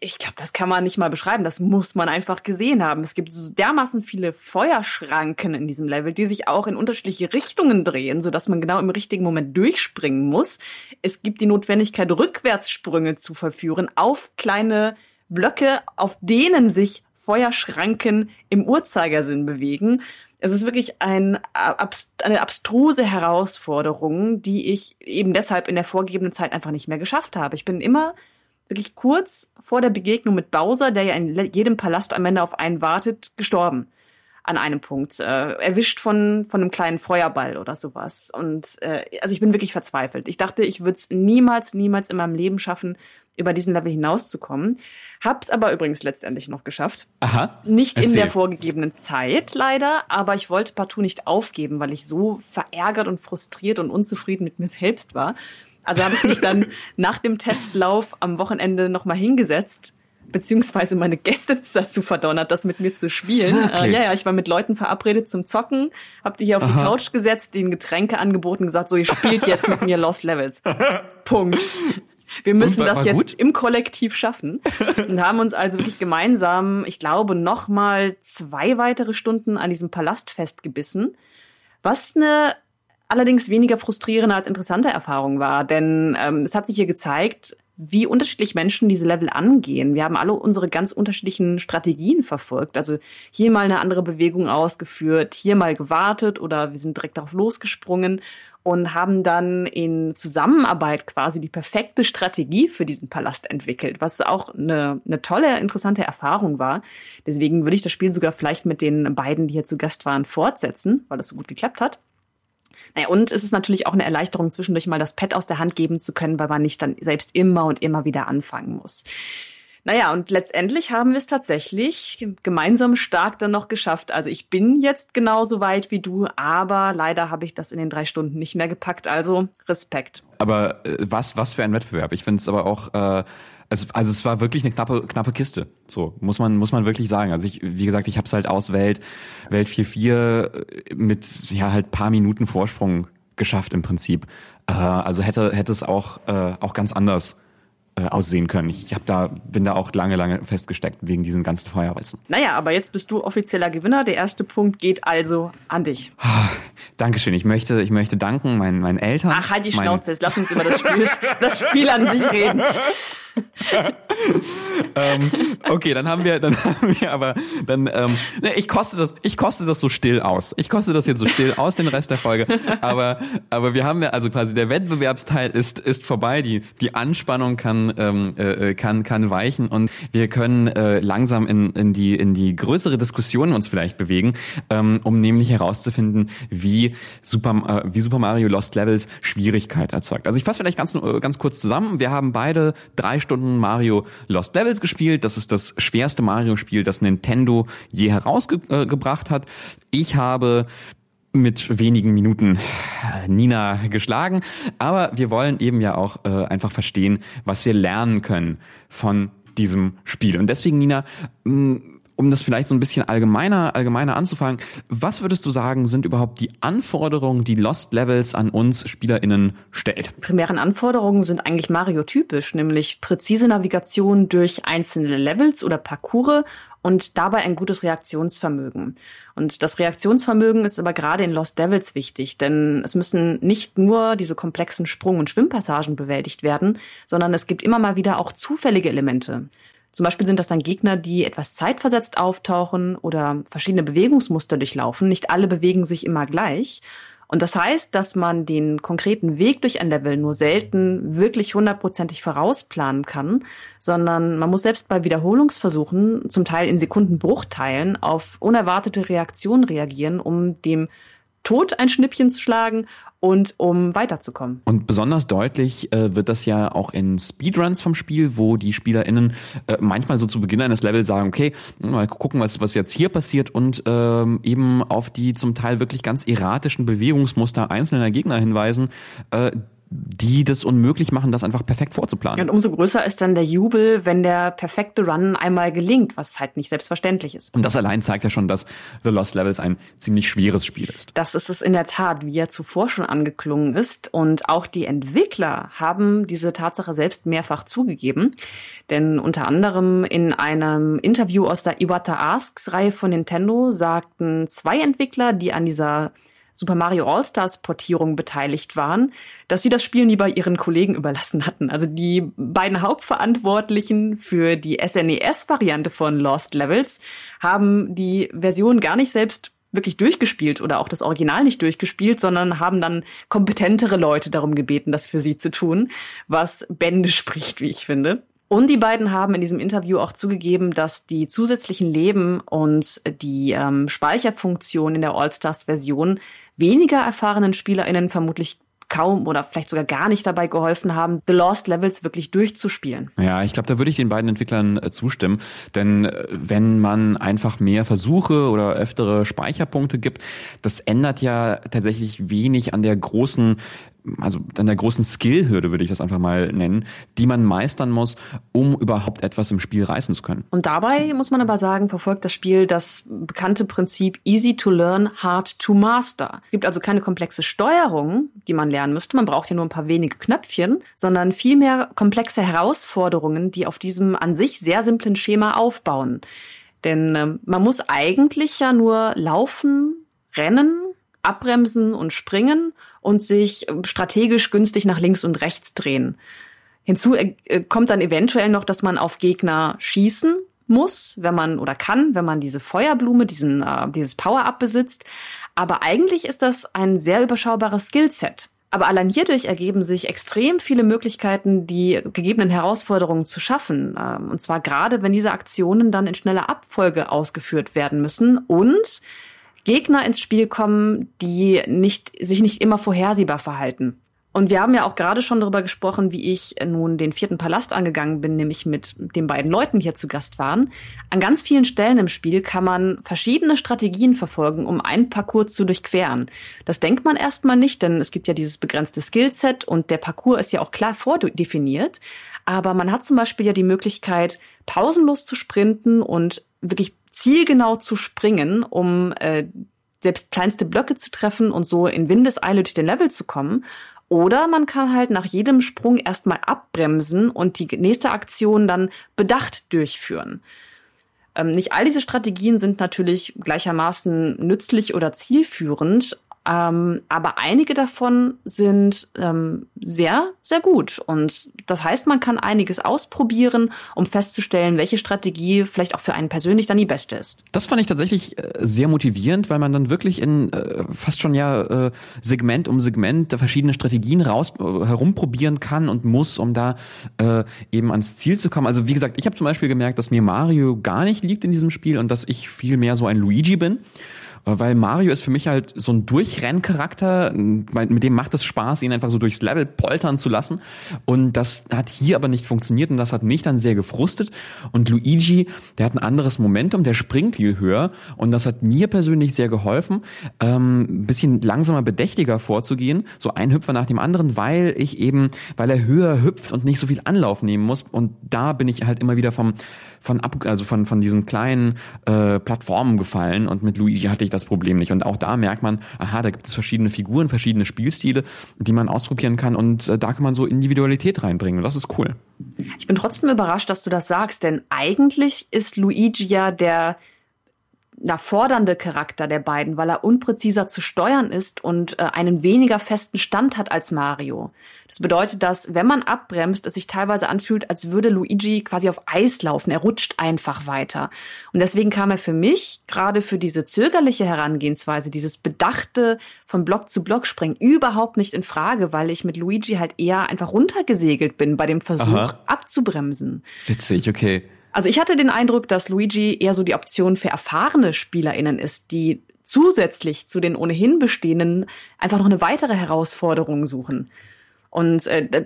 ich glaube, das kann man nicht mal beschreiben. Das muss man einfach gesehen haben. Es gibt dermaßen viele Feuerschranken in diesem Level, die sich auch in unterschiedliche Richtungen drehen, sodass man genau im richtigen Moment durchspringen muss. Es gibt die Notwendigkeit, Rückwärtssprünge zu verführen auf kleine Blöcke, auf denen sich Feuerschranken im Uhrzeigersinn bewegen. Es ist wirklich ein, eine abstruse Herausforderung, die ich eben deshalb in der vorgegebenen Zeit einfach nicht mehr geschafft habe. Ich bin immer wirklich kurz vor der Begegnung mit Bowser, der ja in jedem Palast am Ende auf einen wartet, gestorben. An einem Punkt. Äh, erwischt von, von einem kleinen Feuerball oder sowas. Und äh, also ich bin wirklich verzweifelt. Ich dachte, ich würde es niemals, niemals in meinem Leben schaffen, über diesen Level hinauszukommen. Hab's aber übrigens letztendlich noch geschafft. Aha. Nicht Erzähl. in der vorgegebenen Zeit leider, aber ich wollte partout nicht aufgeben, weil ich so verärgert und frustriert und unzufrieden mit mir selbst war. Also habe ich mich dann nach dem Testlauf am Wochenende nochmal hingesetzt, beziehungsweise meine Gäste dazu verdonnert, das mit mir zu spielen. Äh, ja, ja, ich war mit Leuten verabredet zum Zocken, hab die hier auf Aha. die Couch gesetzt, denen Getränke angeboten, gesagt, so, ihr spielt jetzt mit mir Lost Levels. Punkt. Wir müssen das jetzt gut? im Kollektiv schaffen und haben uns also wirklich gemeinsam, ich glaube, noch mal zwei weitere Stunden an diesem Palast festgebissen, was eine allerdings weniger frustrierende als interessante Erfahrung war, denn ähm, es hat sich hier gezeigt, wie unterschiedlich Menschen diese Level angehen. Wir haben alle unsere ganz unterschiedlichen Strategien verfolgt. Also hier mal eine andere Bewegung ausgeführt, hier mal gewartet oder wir sind direkt darauf losgesprungen und haben dann in Zusammenarbeit quasi die perfekte Strategie für diesen Palast entwickelt, was auch eine, eine tolle, interessante Erfahrung war. Deswegen würde ich das Spiel sogar vielleicht mit den beiden, die hier zu Gast waren, fortsetzen, weil das so gut geklappt hat. Naja, und es ist natürlich auch eine Erleichterung, zwischendurch mal das Pad aus der Hand geben zu können, weil man nicht dann selbst immer und immer wieder anfangen muss. Naja, und letztendlich haben wir es tatsächlich gemeinsam stark dann noch geschafft. Also ich bin jetzt genauso weit wie du, aber leider habe ich das in den drei Stunden nicht mehr gepackt. Also Respekt. Aber äh, was, was für ein Wettbewerb. Ich finde es aber auch äh, also, also es war wirklich eine knappe, knappe Kiste. So, muss man, muss man wirklich sagen. Also ich, wie gesagt, ich habe es halt aus Welt, Welt 4-4 mit ja halt paar Minuten Vorsprung geschafft im Prinzip. Äh, also hätte, hätte es auch, äh, auch ganz anders äh, aussehen können. Ich hab da, bin da auch lange, lange festgesteckt wegen diesen ganzen Feuerwalzen. Naja, aber jetzt bist du offizieller Gewinner. Der erste Punkt geht also an dich. Dankeschön. Ich möchte, ich möchte danken meinen, meinen Eltern. Ach, halt die Schnauze. Jetzt lass uns über das Spiel, das Spiel an sich reden. ähm, okay, dann haben wir, dann haben wir aber, dann, ähm, ne, ich koste das, ich koste das so still aus. Ich koste das jetzt so still aus den Rest der Folge. Aber, aber wir haben ja, also quasi der Wettbewerbsteil ist, ist vorbei. Die, die Anspannung kann, ähm, äh, kann, kann weichen und wir können äh, langsam in, in die, in die größere Diskussion uns vielleicht bewegen, ähm, um nämlich herauszufinden, wie Super, äh, wie Super Mario Lost Levels Schwierigkeit erzeugt. Also ich fasse vielleicht ganz, äh, ganz kurz zusammen. Wir haben beide drei Stunden Mario Lost Levels gespielt. Das ist das schwerste Mario-Spiel, das Nintendo je herausgebracht hat. Ich habe mit wenigen Minuten äh, Nina geschlagen. Aber wir wollen eben ja auch äh, einfach verstehen, was wir lernen können von diesem Spiel. Und deswegen, Nina, um das vielleicht so ein bisschen allgemeiner, allgemeiner anzufangen, was würdest du sagen, sind überhaupt die Anforderungen, die Lost Levels an uns SpielerInnen stellt? Primären Anforderungen sind eigentlich Mario-typisch, nämlich präzise Navigation durch einzelne Levels oder Parcours und dabei ein gutes Reaktionsvermögen. Und das Reaktionsvermögen ist aber gerade in Lost Devils wichtig, denn es müssen nicht nur diese komplexen Sprung- und Schwimmpassagen bewältigt werden, sondern es gibt immer mal wieder auch zufällige Elemente. Zum Beispiel sind das dann Gegner, die etwas zeitversetzt auftauchen oder verschiedene Bewegungsmuster durchlaufen. Nicht alle bewegen sich immer gleich. Und das heißt, dass man den konkreten Weg durch ein Level nur selten wirklich hundertprozentig vorausplanen kann, sondern man muss selbst bei Wiederholungsversuchen, zum Teil in Sekundenbruchteilen, auf unerwartete Reaktionen reagieren, um dem Tod ein Schnippchen zu schlagen und um weiterzukommen. Und besonders deutlich äh, wird das ja auch in Speedruns vom Spiel, wo die SpielerInnen äh, manchmal so zu Beginn eines Levels sagen, okay, mal gucken, was, was jetzt hier passiert und ähm, eben auf die zum Teil wirklich ganz erratischen Bewegungsmuster einzelner Gegner hinweisen, äh, die das unmöglich machen, das einfach perfekt vorzuplanen. Und umso größer ist dann der Jubel, wenn der perfekte Run einmal gelingt, was halt nicht selbstverständlich ist. Und das allein zeigt ja schon, dass The Lost Levels ein ziemlich schweres Spiel ist. Das ist es in der Tat, wie ja zuvor schon angeklungen ist. Und auch die Entwickler haben diese Tatsache selbst mehrfach zugegeben. Denn unter anderem in einem Interview aus der Iwata Asks Reihe von Nintendo sagten zwei Entwickler, die an dieser Super Mario All-Stars Portierung beteiligt waren, dass sie das Spiel nie bei ihren Kollegen überlassen hatten. Also die beiden Hauptverantwortlichen für die SNES-Variante von Lost Levels haben die Version gar nicht selbst wirklich durchgespielt oder auch das Original nicht durchgespielt, sondern haben dann kompetentere Leute darum gebeten, das für sie zu tun, was Bände spricht, wie ich finde. Und die beiden haben in diesem Interview auch zugegeben, dass die zusätzlichen Leben und die ähm, Speicherfunktion in der All-Stars-Version weniger erfahrenen SpielerInnen vermutlich kaum oder vielleicht sogar gar nicht dabei geholfen haben, The Lost Levels wirklich durchzuspielen. Ja, ich glaube, da würde ich den beiden Entwicklern äh, zustimmen. Denn äh, wenn man einfach mehr Versuche oder öftere Speicherpunkte gibt, das ändert ja tatsächlich wenig an der großen also an der großen Skillhürde würde ich das einfach mal nennen, die man meistern muss, um überhaupt etwas im Spiel reißen zu können. Und dabei muss man aber sagen, verfolgt das Spiel das bekannte Prinzip easy to learn, hard to master. Es gibt also keine komplexe Steuerung, die man lernen müsste. Man braucht ja nur ein paar wenige Knöpfchen, sondern vielmehr komplexe Herausforderungen, die auf diesem an sich sehr simplen Schema aufbauen. Denn äh, man muss eigentlich ja nur laufen, rennen, abbremsen und springen und sich ähm, strategisch günstig nach links und rechts drehen. Hinzu äh, äh, kommt dann eventuell noch, dass man auf Gegner schießen muss, wenn man oder kann, wenn man diese Feuerblume, diesen, äh, dieses Power-Up besitzt. Aber eigentlich ist das ein sehr überschaubares Skillset. Aber allein hierdurch ergeben sich extrem viele Möglichkeiten, die gegebenen Herausforderungen zu schaffen. Ähm, und zwar gerade, wenn diese Aktionen dann in schneller Abfolge ausgeführt werden müssen und Gegner ins Spiel kommen, die nicht, sich nicht immer vorhersehbar verhalten. Und wir haben ja auch gerade schon darüber gesprochen, wie ich nun den vierten Palast angegangen bin, nämlich mit den beiden Leuten, die hier zu Gast waren. An ganz vielen Stellen im Spiel kann man verschiedene Strategien verfolgen, um einen Parcours zu durchqueren. Das denkt man erstmal nicht, denn es gibt ja dieses begrenzte Skillset und der Parcours ist ja auch klar vordefiniert. Aber man hat zum Beispiel ja die Möglichkeit, pausenlos zu sprinten und wirklich zielgenau zu springen, um äh, selbst kleinste Blöcke zu treffen und so in Windeseile durch den Level zu kommen. Oder man kann halt nach jedem Sprung erstmal abbremsen und die nächste Aktion dann bedacht durchführen. Ähm, nicht all diese Strategien sind natürlich gleichermaßen nützlich oder zielführend, ähm, aber einige davon sind ähm, sehr, sehr gut. Und das heißt, man kann einiges ausprobieren, um festzustellen, welche Strategie vielleicht auch für einen persönlich dann die beste ist. Das fand ich tatsächlich äh, sehr motivierend, weil man dann wirklich in äh, fast schon ja äh, Segment um Segment verschiedene Strategien raus äh, herumprobieren kann und muss, um da äh, eben ans Ziel zu kommen. Also wie gesagt, ich habe zum Beispiel gemerkt, dass mir Mario gar nicht liegt in diesem Spiel und dass ich viel mehr so ein Luigi bin. Weil Mario ist für mich halt so ein Durchrenncharakter, mit dem macht es Spaß, ihn einfach so durchs Level poltern zu lassen. Und das hat hier aber nicht funktioniert und das hat mich dann sehr gefrustet. Und Luigi, der hat ein anderes Momentum, der springt viel höher und das hat mir persönlich sehr geholfen, ähm, ein bisschen langsamer, bedächtiger vorzugehen, so ein Hüpfer nach dem anderen, weil ich eben, weil er höher hüpft und nicht so viel Anlauf nehmen muss. Und da bin ich halt immer wieder vom von ab, also von, von diesen kleinen äh, Plattformen gefallen und mit Luigi hatte ich das Problem nicht. Und auch da merkt man, aha, da gibt es verschiedene Figuren, verschiedene Spielstile, die man ausprobieren kann und äh, da kann man so Individualität reinbringen. Und das ist cool. Ich bin trotzdem überrascht, dass du das sagst, denn eigentlich ist Luigi ja der na, fordernde Charakter der beiden, weil er unpräziser zu steuern ist und äh, einen weniger festen Stand hat als Mario. Das bedeutet, dass wenn man abbremst, es sich teilweise anfühlt, als würde Luigi quasi auf Eis laufen. Er rutscht einfach weiter. Und deswegen kam er für mich gerade für diese zögerliche Herangehensweise, dieses bedachte von Block zu Block springen, überhaupt nicht in Frage, weil ich mit Luigi halt eher einfach runtergesegelt bin bei dem Versuch Aha. abzubremsen. Witzig, okay. Also ich hatte den Eindruck, dass Luigi eher so die Option für erfahrene SpielerInnen ist, die zusätzlich zu den ohnehin bestehenden einfach noch eine weitere Herausforderung suchen. Und äh,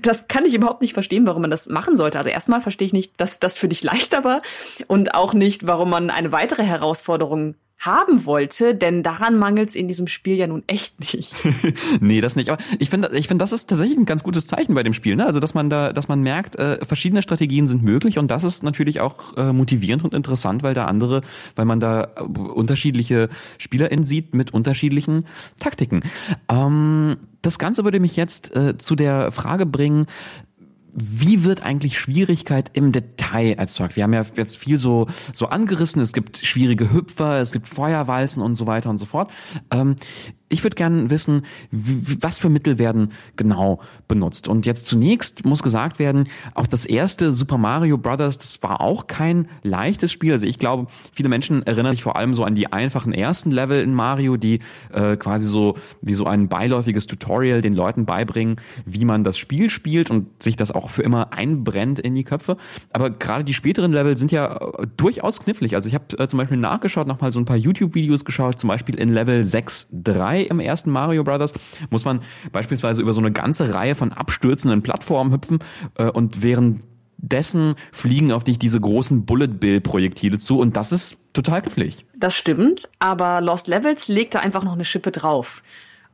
das kann ich überhaupt nicht verstehen, warum man das machen sollte. Also erstmal verstehe ich nicht, dass das für dich leichter war und auch nicht, warum man eine weitere Herausforderung haben wollte, denn daran mangelt es in diesem Spiel ja nun echt nicht. nee, das nicht. Aber ich finde, ich finde, das ist tatsächlich ein ganz gutes Zeichen bei dem Spiel. Ne? Also, dass man da, dass man merkt, äh, verschiedene Strategien sind möglich und das ist natürlich auch äh, motivierend und interessant, weil da andere, weil man da äh, unterschiedliche SpielerInnen sieht mit unterschiedlichen Taktiken. Ähm, das Ganze würde mich jetzt äh, zu der Frage bringen, wie wird eigentlich Schwierigkeit im Detail erzeugt? Wir haben ja jetzt viel so, so angerissen. Es gibt schwierige Hüpfer, es gibt Feuerwalzen und so weiter und so fort. Ähm, ich würde gerne wissen, was für Mittel werden genau benutzt. Und jetzt zunächst muss gesagt werden, auch das erste Super Mario Brothers, das war auch kein leichtes Spiel. Also ich glaube, viele Menschen erinnern sich vor allem so an die einfachen ersten Level in Mario, die äh, quasi so wie so ein beiläufiges Tutorial den Leuten beibringen, wie man das Spiel spielt und sich das auch für immer einbrennt in die Köpfe. Aber gerade die späteren Level sind ja äh, durchaus knifflig. Also ich habe äh, zum Beispiel nachgeschaut, nochmal so ein paar YouTube-Videos geschaut, zum Beispiel in Level 6.3 im ersten Mario Brothers muss man beispielsweise über so eine ganze Reihe von abstürzenden Plattformen hüpfen äh, und währenddessen fliegen auf dich diese großen Bullet Bill Projektile zu und das ist total knifflig. Das stimmt, aber Lost Levels legt da einfach noch eine Schippe drauf.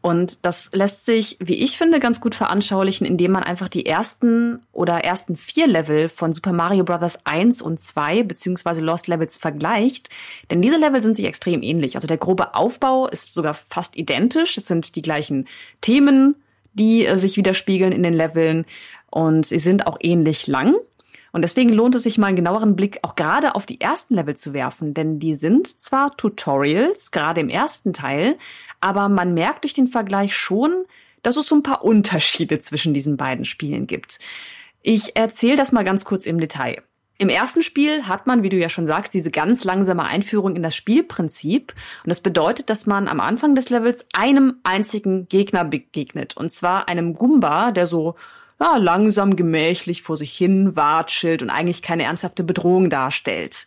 Und das lässt sich, wie ich finde, ganz gut veranschaulichen, indem man einfach die ersten oder ersten vier Level von Super Mario Bros. 1 und 2 beziehungsweise Lost Levels vergleicht. Denn diese Level sind sich extrem ähnlich. Also der grobe Aufbau ist sogar fast identisch. Es sind die gleichen Themen, die äh, sich widerspiegeln in den Leveln und sie sind auch ähnlich lang. Und deswegen lohnt es sich mal einen genaueren Blick auch gerade auf die ersten Level zu werfen, denn die sind zwar Tutorials, gerade im ersten Teil, aber man merkt durch den Vergleich schon, dass es so ein paar Unterschiede zwischen diesen beiden Spielen gibt. Ich erzähle das mal ganz kurz im Detail. Im ersten Spiel hat man, wie du ja schon sagst, diese ganz langsame Einführung in das Spielprinzip. Und das bedeutet, dass man am Anfang des Levels einem einzigen Gegner begegnet. Und zwar einem Goomba, der so ja, langsam gemächlich vor sich hin watschelt und eigentlich keine ernsthafte Bedrohung darstellt.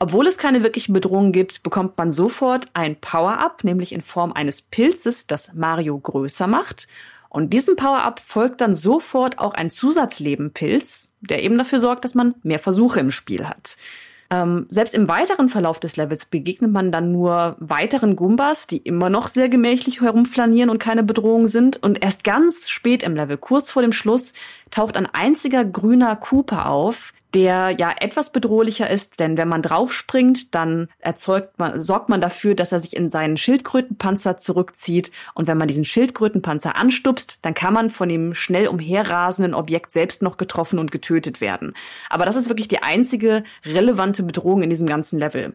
Obwohl es keine wirkliche Bedrohung gibt, bekommt man sofort ein Power-Up, nämlich in Form eines Pilzes, das Mario größer macht. Und diesem Power-Up folgt dann sofort auch ein Zusatzlebenpilz, der eben dafür sorgt, dass man mehr Versuche im Spiel hat. Ähm, selbst im weiteren Verlauf des Levels begegnet man dann nur weiteren Goombas, die immer noch sehr gemächlich herumflanieren und keine Bedrohung sind. Und erst ganz spät im Level, kurz vor dem Schluss, taucht ein einziger grüner Cooper auf, der ja etwas bedrohlicher ist, denn wenn man draufspringt, dann erzeugt man, sorgt man dafür, dass er sich in seinen Schildkrötenpanzer zurückzieht. Und wenn man diesen Schildkrötenpanzer anstupst, dann kann man von dem schnell umherrasenden Objekt selbst noch getroffen und getötet werden. Aber das ist wirklich die einzige relevante Bedrohung in diesem ganzen Level.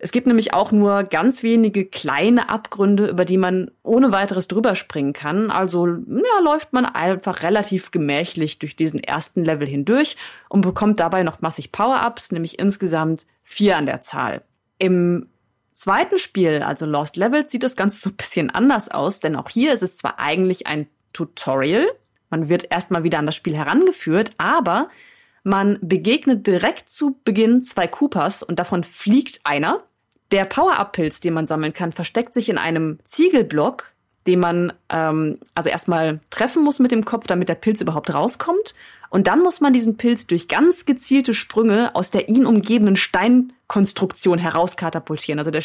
Es gibt nämlich auch nur ganz wenige kleine Abgründe, über die man ohne weiteres drüber springen kann. Also ja, läuft man einfach relativ gemächlich durch diesen ersten Level hindurch und bekommt dabei noch massig Power-Ups, nämlich insgesamt vier an der Zahl. Im zweiten Spiel, also Lost Levels, sieht das Ganze so ein bisschen anders aus, denn auch hier ist es zwar eigentlich ein Tutorial, man wird erstmal wieder an das Spiel herangeführt, aber man begegnet direkt zu Beginn zwei Coopers und davon fliegt einer. Der Power-Up-Pilz, den man sammeln kann, versteckt sich in einem Ziegelblock, den man ähm, also erstmal treffen muss mit dem Kopf, damit der Pilz überhaupt rauskommt. Und dann muss man diesen Pilz durch ganz gezielte Sprünge aus der ihn umgebenden Steinkonstruktion herauskatapultieren. Also der,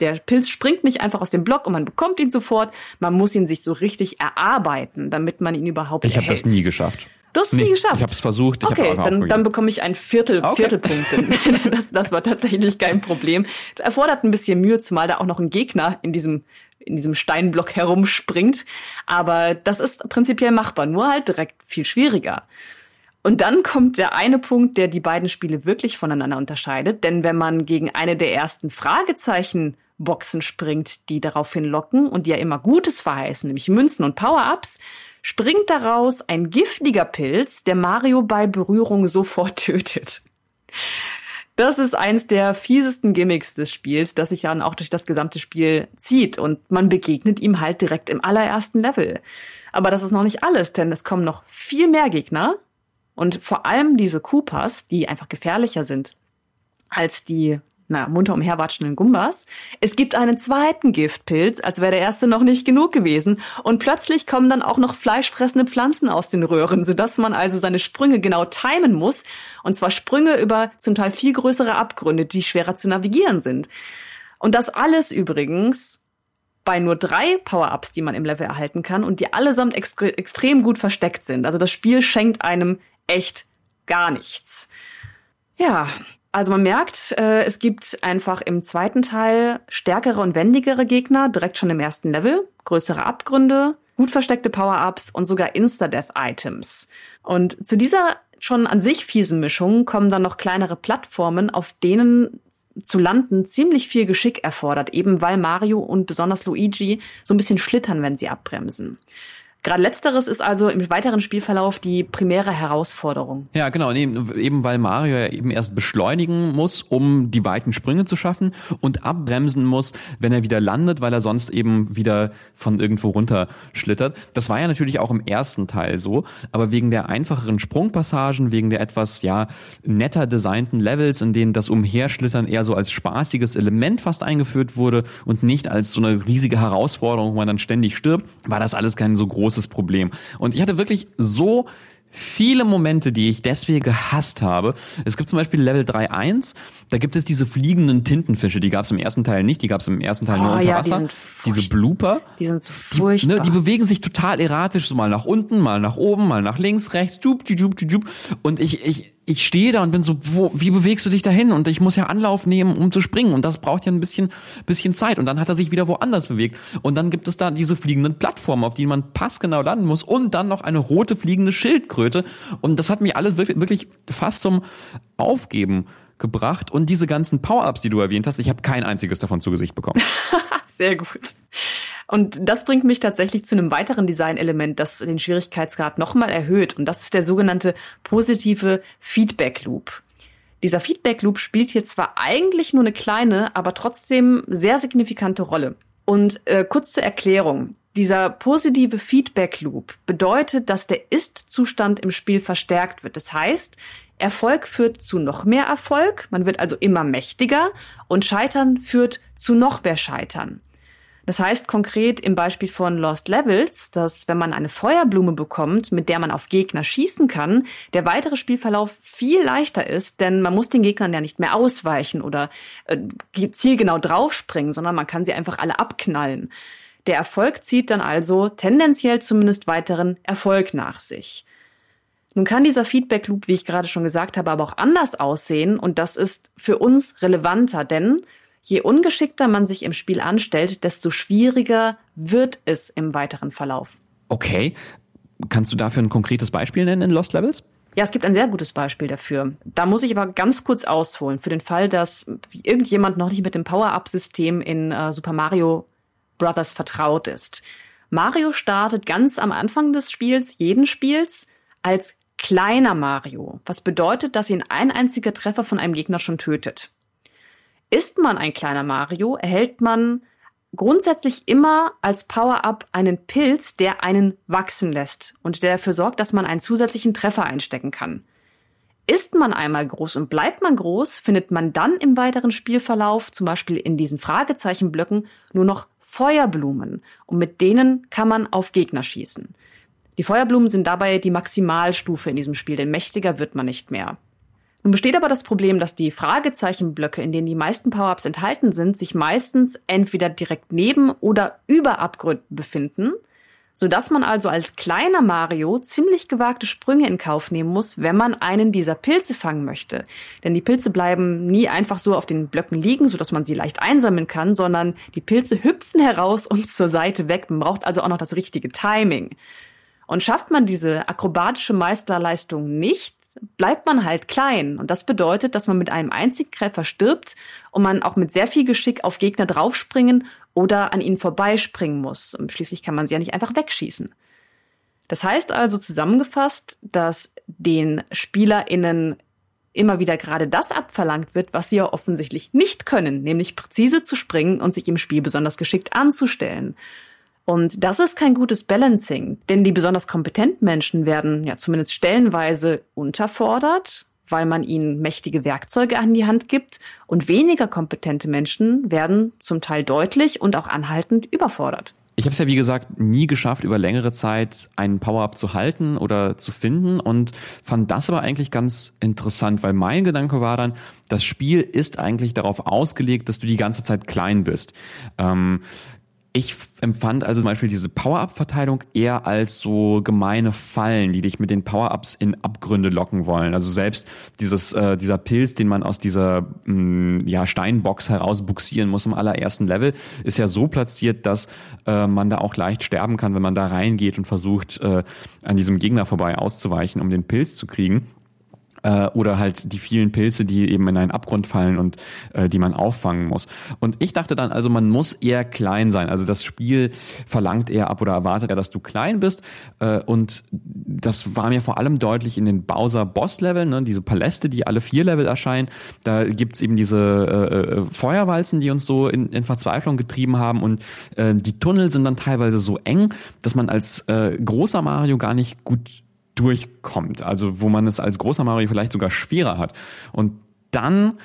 der Pilz springt nicht einfach aus dem Block und man bekommt ihn sofort. Man muss ihn sich so richtig erarbeiten, damit man ihn überhaupt Ich habe das nie geschafft. Du hast es nee, nie geschafft. Ich habe es versucht. Ich okay, dann, dann bekomme ich ein Viertel, okay. Viertelpunkt. das, das war tatsächlich kein Problem. Erfordert ein bisschen Mühe, zumal da auch noch ein Gegner in diesem in diesem Steinblock herumspringt. Aber das ist prinzipiell machbar, nur halt direkt viel schwieriger. Und dann kommt der eine Punkt, der die beiden Spiele wirklich voneinander unterscheidet. Denn wenn man gegen eine der ersten Fragezeichen Boxen springt, die daraufhin locken und die ja immer Gutes verheißen, nämlich Münzen und Power-Ups, springt daraus ein giftiger Pilz, der Mario bei Berührung sofort tötet. Das ist eins der fiesesten Gimmicks des Spiels, das sich dann auch durch das gesamte Spiel zieht und man begegnet ihm halt direkt im allerersten Level. Aber das ist noch nicht alles, denn es kommen noch viel mehr Gegner und vor allem diese Koopas, die einfach gefährlicher sind als die na, munter umherwatschenden Gumbas. Es gibt einen zweiten Giftpilz, als wäre der erste noch nicht genug gewesen. Und plötzlich kommen dann auch noch fleischfressende Pflanzen aus den Röhren, sodass man also seine Sprünge genau timen muss. Und zwar Sprünge über zum Teil viel größere Abgründe, die schwerer zu navigieren sind. Und das alles übrigens bei nur drei Power-Ups, die man im Level erhalten kann und die allesamt extre extrem gut versteckt sind. Also das Spiel schenkt einem echt gar nichts. Ja, also man merkt, äh, es gibt einfach im zweiten Teil stärkere und wendigere Gegner, direkt schon im ersten Level, größere Abgründe, gut versteckte Power-Ups und sogar Insta-Death-Items. Und zu dieser schon an sich fiesen Mischung kommen dann noch kleinere Plattformen, auf denen zu landen ziemlich viel Geschick erfordert, eben weil Mario und besonders Luigi so ein bisschen schlittern, wenn sie abbremsen. Gerade letzteres ist also im weiteren Spielverlauf die primäre Herausforderung. Ja, genau, eben weil Mario ja eben erst beschleunigen muss, um die weiten Sprünge zu schaffen und abbremsen muss, wenn er wieder landet, weil er sonst eben wieder von irgendwo runter schlittert. Das war ja natürlich auch im ersten Teil so, aber wegen der einfacheren Sprungpassagen, wegen der etwas ja netter designten Levels, in denen das Umherschlittern eher so als spaßiges Element fast eingeführt wurde und nicht als so eine riesige Herausforderung, wo man dann ständig stirbt, war das alles kein so großes großes Problem. Und ich hatte wirklich so viele Momente, die ich deswegen gehasst habe. Es gibt zum Beispiel Level 3.1, da gibt es diese fliegenden Tintenfische, die gab es im ersten Teil nicht, die gab es im ersten Teil oh, nur unter ja, Wasser. Die diese Blooper. Die sind so furchtbar. Die, ne, die bewegen sich total erratisch, so mal nach unten, mal nach oben, mal nach links, rechts, jup, jup, jup, jup. Und ich, ich, ich stehe da und bin so, wo, wie bewegst du dich dahin? Und ich muss ja Anlauf nehmen, um zu springen. Und das braucht ja ein bisschen, bisschen Zeit. Und dann hat er sich wieder woanders bewegt. Und dann gibt es da diese fliegenden Plattformen, auf denen man passgenau landen muss. Und dann noch eine rote fliegende Schildkröte. Und das hat mich alles wirklich, wirklich fast zum Aufgeben gebracht. Und diese ganzen Power-Ups, die du erwähnt hast, ich habe kein einziges davon zu Gesicht bekommen. Sehr gut. Und das bringt mich tatsächlich zu einem weiteren Designelement, das den Schwierigkeitsgrad nochmal erhöht. Und das ist der sogenannte positive Feedback Loop. Dieser Feedback Loop spielt hier zwar eigentlich nur eine kleine, aber trotzdem sehr signifikante Rolle. Und äh, kurz zur Erklärung. Dieser positive Feedback Loop bedeutet, dass der Ist-Zustand im Spiel verstärkt wird. Das heißt, Erfolg führt zu noch mehr Erfolg, man wird also immer mächtiger und Scheitern führt zu noch mehr Scheitern. Das heißt konkret im Beispiel von Lost Levels, dass wenn man eine Feuerblume bekommt, mit der man auf Gegner schießen kann, der weitere Spielverlauf viel leichter ist, denn man muss den Gegnern ja nicht mehr ausweichen oder äh, zielgenau draufspringen, sondern man kann sie einfach alle abknallen. Der Erfolg zieht dann also tendenziell zumindest weiteren Erfolg nach sich. Nun kann dieser Feedback Loop, wie ich gerade schon gesagt habe, aber auch anders aussehen und das ist für uns relevanter, denn Je ungeschickter man sich im Spiel anstellt, desto schwieriger wird es im weiteren Verlauf. Okay. Kannst du dafür ein konkretes Beispiel nennen in Lost Levels? Ja, es gibt ein sehr gutes Beispiel dafür. Da muss ich aber ganz kurz ausholen, für den Fall, dass irgendjemand noch nicht mit dem Power-Up-System in äh, Super Mario Brothers vertraut ist. Mario startet ganz am Anfang des Spiels, jeden Spiels, als kleiner Mario, was bedeutet, dass ihn ein einziger Treffer von einem Gegner schon tötet. Ist man ein kleiner Mario, erhält man grundsätzlich immer als Power-Up einen Pilz, der einen wachsen lässt und der dafür sorgt, dass man einen zusätzlichen Treffer einstecken kann. Ist man einmal groß und bleibt man groß, findet man dann im weiteren Spielverlauf, zum Beispiel in diesen Fragezeichenblöcken, nur noch Feuerblumen und mit denen kann man auf Gegner schießen. Die Feuerblumen sind dabei die Maximalstufe in diesem Spiel, denn mächtiger wird man nicht mehr. Nun besteht aber das Problem, dass die Fragezeichenblöcke, in denen die meisten Power-Ups enthalten sind, sich meistens entweder direkt neben oder über Abgründen befinden, sodass man also als kleiner Mario ziemlich gewagte Sprünge in Kauf nehmen muss, wenn man einen dieser Pilze fangen möchte. Denn die Pilze bleiben nie einfach so auf den Blöcken liegen, sodass man sie leicht einsammeln kann, sondern die Pilze hüpfen heraus und zur Seite weg. Man braucht also auch noch das richtige Timing. Und schafft man diese akrobatische Meisterleistung nicht, bleibt man halt klein. Und das bedeutet, dass man mit einem einzigen Treffer stirbt und man auch mit sehr viel Geschick auf Gegner draufspringen oder an ihnen vorbeispringen muss. Und schließlich kann man sie ja nicht einfach wegschießen. Das heißt also zusammengefasst, dass den SpielerInnen immer wieder gerade das abverlangt wird, was sie ja offensichtlich nicht können, nämlich präzise zu springen und sich im Spiel besonders geschickt anzustellen. Und das ist kein gutes Balancing, denn die besonders kompetenten Menschen werden ja zumindest stellenweise unterfordert, weil man ihnen mächtige Werkzeuge an die Hand gibt und weniger kompetente Menschen werden zum Teil deutlich und auch anhaltend überfordert. Ich habe es ja wie gesagt nie geschafft, über längere Zeit einen Power-Up zu halten oder zu finden und fand das aber eigentlich ganz interessant, weil mein Gedanke war dann, das Spiel ist eigentlich darauf ausgelegt, dass du die ganze Zeit klein bist. Ähm, ich empfand also zum Beispiel diese Power-Up-Verteilung eher als so gemeine Fallen, die dich mit den Power-Ups in Abgründe locken wollen. Also selbst dieses, äh, dieser Pilz, den man aus dieser mh, mm, ja, Steinbox herausbuxieren muss im allerersten Level, ist ja so platziert, dass äh, man da auch leicht sterben kann, wenn man da reingeht und versucht, äh, an diesem Gegner vorbei auszuweichen, um den Pilz zu kriegen äh, oder halt die vielen Pilze, die eben in einen Abgrund fallen und äh, die man auffangen muss. Und ich dachte dann also, man muss eher klein sein. Also das Spiel verlangt eher ab oder erwartet eher, dass du klein bist. Äh, und das war mir vor allem deutlich in den Bowser Boss-Leveln, ne, diese Paläste, die alle vier Level erscheinen. Da gibt's eben diese äh, äh, Feuerwalzen, die uns so in, in Verzweiflung getrieben haben. Und äh, die Tunnel sind dann teilweise so eng, dass man als äh, großer Mario gar nicht gut durchkommt. Also wo man es als großer Mario vielleicht sogar schwerer hat. Und dann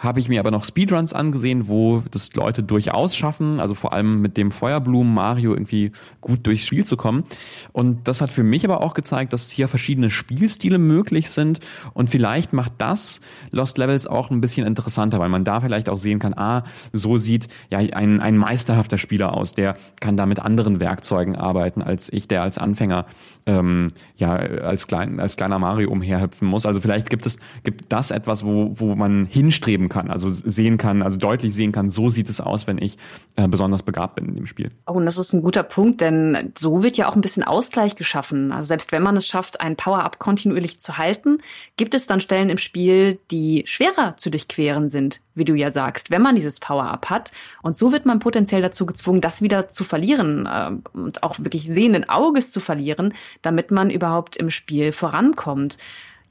habe ich mir aber noch Speedruns angesehen, wo das Leute durchaus schaffen, also vor allem mit dem Feuerblumen Mario irgendwie gut durchs Spiel zu kommen. Und das hat für mich aber auch gezeigt, dass hier verschiedene Spielstile möglich sind und vielleicht macht das Lost Levels auch ein bisschen interessanter, weil man da vielleicht auch sehen kann, ah, so sieht ja ein, ein meisterhafter Spieler aus, der kann da mit anderen Werkzeugen arbeiten als ich, der als Anfänger ähm, ja als, klein, als kleiner Mario umherhüpfen muss. Also vielleicht gibt es gibt das etwas, wo, wo man hinstreben kann, also sehen kann, also deutlich sehen kann, so sieht es aus, wenn ich äh, besonders begabt bin in dem Spiel. Oh, und das ist ein guter Punkt, denn so wird ja auch ein bisschen Ausgleich geschaffen. Also selbst wenn man es schafft, ein Power-Up kontinuierlich zu halten, gibt es dann Stellen im Spiel, die schwerer zu durchqueren sind, wie du ja sagst, wenn man dieses Power-Up hat. Und so wird man potenziell dazu gezwungen, das wieder zu verlieren äh, und auch wirklich sehenden Auges zu verlieren, damit man überhaupt im Spiel vorankommt.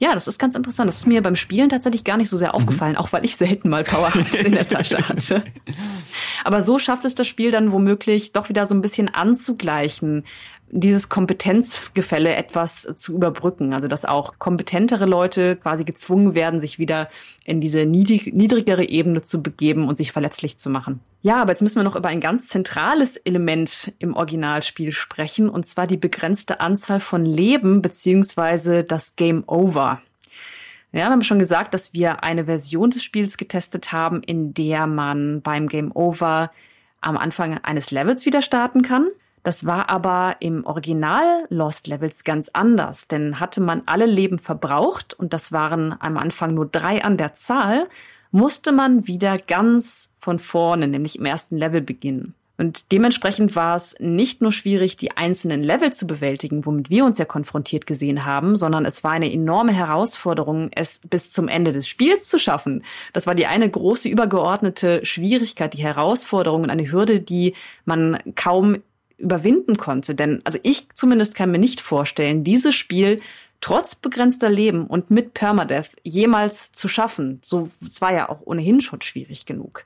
Ja, das ist ganz interessant. Das ist mir beim Spielen tatsächlich gar nicht so sehr mhm. aufgefallen, mhm. auch weil ich selten mal Power-Ups in der Tasche hatte. Aber so schafft es das Spiel dann womöglich doch wieder so ein bisschen anzugleichen, dieses Kompetenzgefälle etwas zu überbrücken. Also dass auch kompetentere Leute quasi gezwungen werden, sich wieder in diese niedrig, niedrigere Ebene zu begeben und sich verletzlich zu machen. Ja, aber jetzt müssen wir noch über ein ganz zentrales Element im Originalspiel sprechen, und zwar die begrenzte Anzahl von Leben beziehungsweise das Game Over. Ja, wir haben schon gesagt, dass wir eine Version des Spiels getestet haben, in der man beim Game Over am Anfang eines Levels wieder starten kann. Das war aber im Original Lost Levels ganz anders, denn hatte man alle Leben verbraucht, und das waren am Anfang nur drei an der Zahl, musste man wieder ganz von vorne, nämlich im ersten Level beginnen. Und dementsprechend war es nicht nur schwierig, die einzelnen Level zu bewältigen, womit wir uns ja konfrontiert gesehen haben, sondern es war eine enorme Herausforderung, es bis zum Ende des Spiels zu schaffen. Das war die eine große übergeordnete Schwierigkeit, die Herausforderung und eine Hürde, die man kaum überwinden konnte. Denn, also ich zumindest kann mir nicht vorstellen, dieses Spiel trotz begrenzter Leben und mit Permadeath jemals zu schaffen. So, es war ja auch ohnehin schon schwierig genug.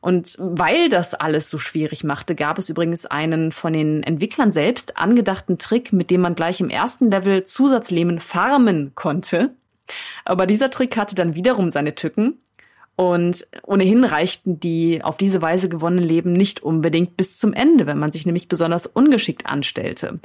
Und weil das alles so schwierig machte, gab es übrigens einen von den Entwicklern selbst angedachten Trick, mit dem man gleich im ersten Level Zusatzleben farmen konnte. Aber dieser Trick hatte dann wiederum seine Tücken. Und ohnehin reichten die auf diese Weise gewonnenen Leben nicht unbedingt bis zum Ende, wenn man sich nämlich besonders ungeschickt anstellte.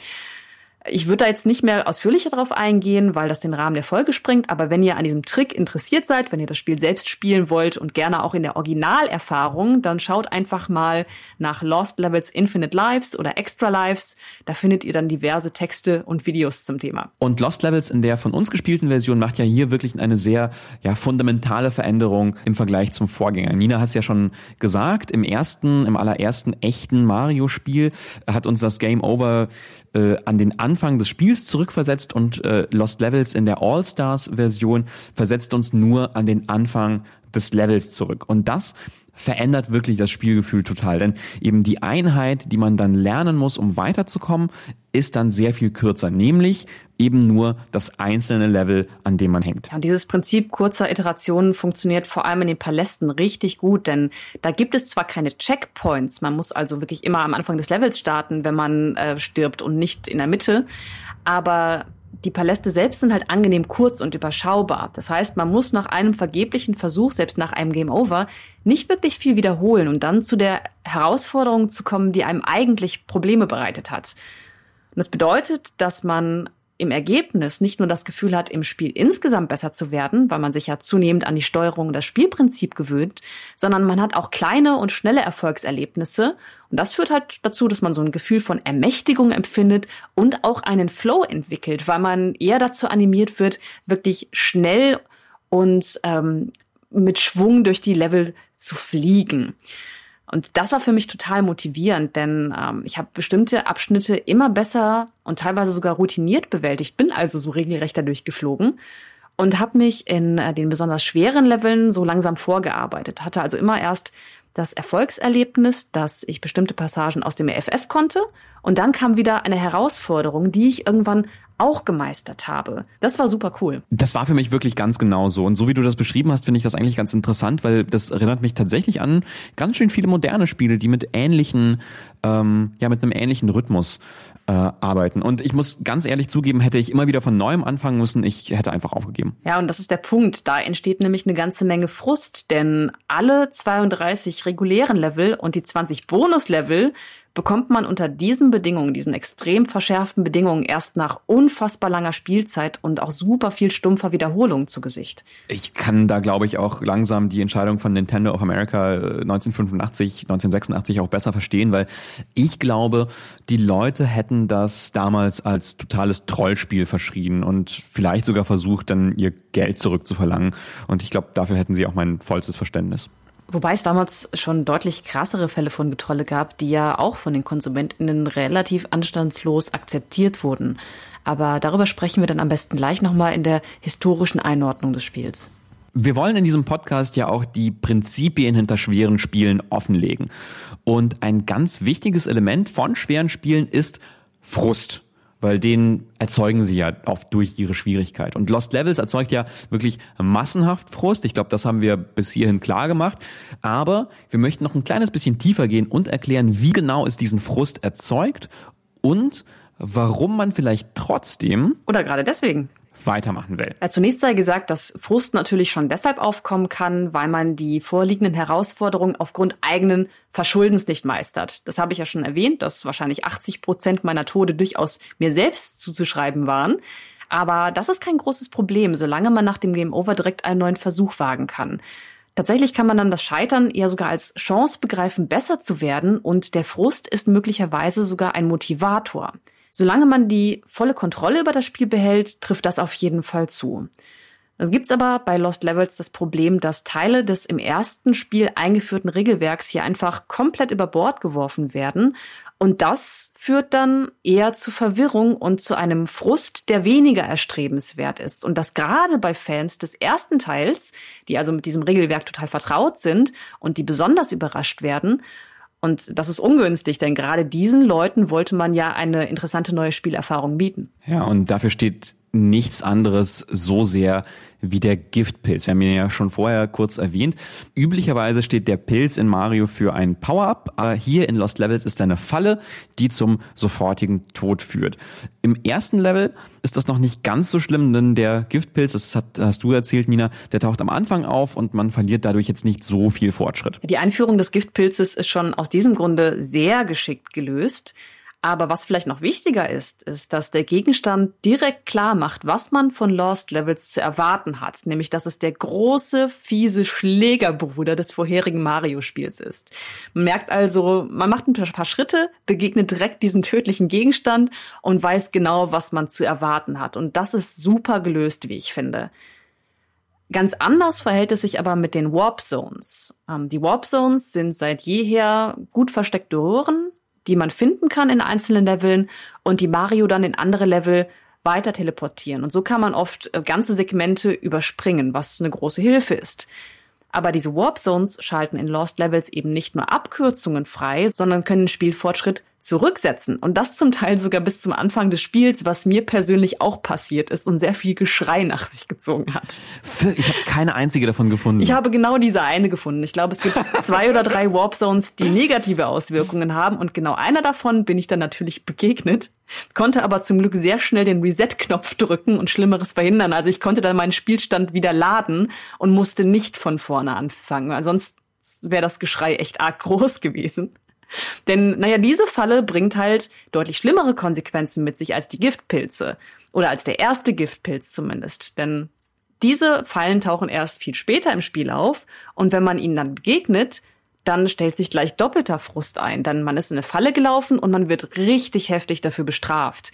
Ich würde da jetzt nicht mehr ausführlicher darauf eingehen, weil das den Rahmen der Folge springt. Aber wenn ihr an diesem Trick interessiert seid, wenn ihr das Spiel selbst spielen wollt und gerne auch in der Originalerfahrung, dann schaut einfach mal nach Lost Levels Infinite Lives oder Extra Lives. Da findet ihr dann diverse Texte und Videos zum Thema. Und Lost Levels in der von uns gespielten Version macht ja hier wirklich eine sehr ja, fundamentale Veränderung im Vergleich zum Vorgänger. Nina hat es ja schon gesagt, im ersten, im allerersten echten Mario-Spiel hat uns das Game Over äh, an den Anfang des Spiels zurückversetzt und äh, Lost Levels in der All-Stars-Version versetzt uns nur an den Anfang des Levels zurück. Und das verändert wirklich das Spielgefühl total. Denn eben die Einheit, die man dann lernen muss, um weiterzukommen, ist dann sehr viel kürzer. Nämlich eben nur das einzelne Level, an dem man hängt. Ja, und dieses Prinzip kurzer Iterationen funktioniert vor allem in den Palästen richtig gut, denn da gibt es zwar keine Checkpoints, man muss also wirklich immer am Anfang des Levels starten, wenn man äh, stirbt und nicht in der Mitte, aber die Paläste selbst sind halt angenehm kurz und überschaubar. Das heißt, man muss nach einem vergeblichen Versuch, selbst nach einem Game Over, nicht wirklich viel wiederholen und dann zu der Herausforderung zu kommen, die einem eigentlich Probleme bereitet hat. Und das bedeutet, dass man im Ergebnis nicht nur das Gefühl hat, im Spiel insgesamt besser zu werden, weil man sich ja zunehmend an die Steuerung und das Spielprinzip gewöhnt, sondern man hat auch kleine und schnelle Erfolgserlebnisse. Und das führt halt dazu, dass man so ein Gefühl von Ermächtigung empfindet und auch einen Flow entwickelt, weil man eher dazu animiert wird, wirklich schnell und ähm, mit Schwung durch die Level zu fliegen. Und das war für mich total motivierend, denn ähm, ich habe bestimmte Abschnitte immer besser und teilweise sogar routiniert bewältigt, bin also so regelrecht dadurch geflogen und habe mich in äh, den besonders schweren Leveln so langsam vorgearbeitet. Hatte also immer erst das Erfolgserlebnis, dass ich bestimmte Passagen aus dem EFF konnte und dann kam wieder eine Herausforderung, die ich irgendwann auch gemeistert habe. Das war super cool. Das war für mich wirklich ganz genau so. Und so wie du das beschrieben hast, finde ich das eigentlich ganz interessant, weil das erinnert mich tatsächlich an ganz schön viele moderne Spiele, die mit ähnlichen, ähm, ja, mit einem ähnlichen Rhythmus äh, arbeiten. Und ich muss ganz ehrlich zugeben, hätte ich immer wieder von neuem anfangen müssen, ich hätte einfach aufgegeben. Ja, und das ist der Punkt. Da entsteht nämlich eine ganze Menge Frust, denn alle 32 regulären Level und die 20 Bonuslevel bekommt man unter diesen Bedingungen, diesen extrem verschärften Bedingungen, erst nach unfassbar langer Spielzeit und auch super viel stumpfer Wiederholung zu Gesicht. Ich kann da, glaube ich, auch langsam die Entscheidung von Nintendo of America 1985, äh, 1986 auch besser verstehen, weil ich glaube, die Leute hätten das damals als totales Trollspiel verschrien und vielleicht sogar versucht, dann ihr Geld zurückzuverlangen. Und ich glaube, dafür hätten sie auch mein vollstes Verständnis. Wobei es damals schon deutlich krassere Fälle von Getrolle gab, die ja auch von den KonsumentInnen relativ anstandslos akzeptiert wurden. Aber darüber sprechen wir dann am besten gleich nochmal in der historischen Einordnung des Spiels. Wir wollen in diesem Podcast ja auch die Prinzipien hinter schweren Spielen offenlegen. Und ein ganz wichtiges Element von schweren Spielen ist Frust weil den erzeugen sie ja oft durch ihre Schwierigkeit. Und Lost Levels erzeugt ja wirklich massenhaft Frust. Ich glaube, das haben wir bis hierhin klar gemacht. Aber wir möchten noch ein kleines bisschen tiefer gehen und erklären, wie genau es diesen Frust erzeugt und warum man vielleicht trotzdem oder gerade deswegen weitermachen will. Ja, zunächst sei gesagt, dass Frust natürlich schon deshalb aufkommen kann, weil man die vorliegenden Herausforderungen aufgrund eigenen Verschuldens nicht meistert. Das habe ich ja schon erwähnt, dass wahrscheinlich 80 Prozent meiner Tode durchaus mir selbst zuzuschreiben waren. Aber das ist kein großes Problem, solange man nach dem Game Over direkt einen neuen Versuch wagen kann. Tatsächlich kann man dann das Scheitern eher sogar als Chance begreifen, besser zu werden und der Frust ist möglicherweise sogar ein Motivator. Solange man die volle Kontrolle über das Spiel behält, trifft das auf jeden Fall zu. Dann gibt's aber bei Lost Levels das Problem, dass Teile des im ersten Spiel eingeführten Regelwerks hier einfach komplett über Bord geworfen werden. Und das führt dann eher zu Verwirrung und zu einem Frust, der weniger erstrebenswert ist. Und das gerade bei Fans des ersten Teils, die also mit diesem Regelwerk total vertraut sind und die besonders überrascht werden, und das ist ungünstig, denn gerade diesen Leuten wollte man ja eine interessante neue Spielerfahrung bieten. Ja, und dafür steht nichts anderes so sehr wie der Giftpilz. Wir haben ihn ja schon vorher kurz erwähnt. Üblicherweise steht der Pilz in Mario für ein Power-Up, aber hier in Lost Levels ist eine Falle, die zum sofortigen Tod führt. Im ersten Level ist das noch nicht ganz so schlimm, denn der Giftpilz, das hast du erzählt, Nina, der taucht am Anfang auf und man verliert dadurch jetzt nicht so viel Fortschritt. Die Einführung des Giftpilzes ist schon aus diesem Grunde sehr geschickt gelöst. Aber was vielleicht noch wichtiger ist, ist, dass der Gegenstand direkt klar macht, was man von Lost Levels zu erwarten hat. Nämlich, dass es der große, fiese Schlägerbruder des vorherigen Mario-Spiels ist. Man merkt also, man macht ein paar Schritte, begegnet direkt diesen tödlichen Gegenstand und weiß genau, was man zu erwarten hat. Und das ist super gelöst, wie ich finde. Ganz anders verhält es sich aber mit den Warp Zones. Ähm, die Warp Zones sind seit jeher gut versteckte Röhren, die man finden kann in einzelnen Leveln und die Mario dann in andere Level weiter teleportieren. Und so kann man oft äh, ganze Segmente überspringen, was eine große Hilfe ist. Aber diese Warp Zones schalten in Lost Levels eben nicht nur Abkürzungen frei, sondern können den Spielfortschritt zurücksetzen. Und das zum Teil sogar bis zum Anfang des Spiels, was mir persönlich auch passiert ist und sehr viel Geschrei nach sich gezogen hat. Ich habe keine einzige davon gefunden. Ich habe genau diese eine gefunden. Ich glaube, es gibt zwei oder drei Warp Zones, die negative Auswirkungen haben. Und genau einer davon bin ich dann natürlich begegnet, konnte aber zum Glück sehr schnell den Reset-Knopf drücken und Schlimmeres verhindern. Also ich konnte dann meinen Spielstand wieder laden und musste nicht von vorne anfangen. Sonst wäre das Geschrei echt arg groß gewesen. Denn, naja, diese Falle bringt halt deutlich schlimmere Konsequenzen mit sich als die Giftpilze. Oder als der erste Giftpilz zumindest. Denn diese Fallen tauchen erst viel später im Spiel auf. Und wenn man ihnen dann begegnet, dann stellt sich gleich doppelter Frust ein. Denn man ist in eine Falle gelaufen und man wird richtig heftig dafür bestraft.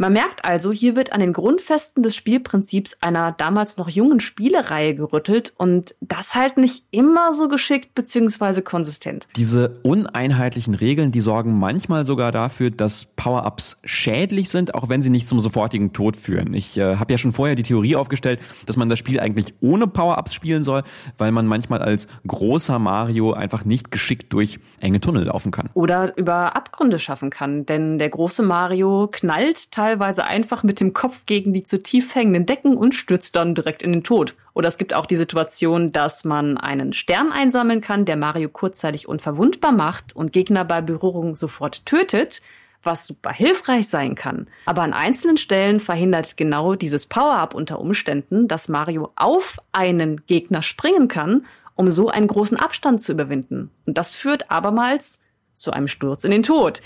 Man merkt also, hier wird an den Grundfesten des Spielprinzips einer damals noch jungen Spielereihe gerüttelt und das halt nicht immer so geschickt bzw. konsistent. Diese uneinheitlichen Regeln, die sorgen manchmal sogar dafür, dass Power-Ups schädlich sind, auch wenn sie nicht zum sofortigen Tod führen. Ich äh, habe ja schon vorher die Theorie aufgestellt, dass man das Spiel eigentlich ohne Power-Ups spielen soll, weil man manchmal als großer Mario einfach nicht geschickt durch enge Tunnel laufen kann. Oder über Abgründe schaffen kann, denn der große Mario knallt teilweise teilweise einfach mit dem Kopf gegen die zu tief hängenden Decken und stürzt dann direkt in den Tod. Oder es gibt auch die Situation, dass man einen Stern einsammeln kann, der Mario kurzzeitig unverwundbar macht und Gegner bei Berührung sofort tötet, was super hilfreich sein kann. Aber an einzelnen Stellen verhindert genau dieses Power-Up unter Umständen, dass Mario auf einen Gegner springen kann, um so einen großen Abstand zu überwinden. Und das führt abermals zu einem Sturz in den Tod.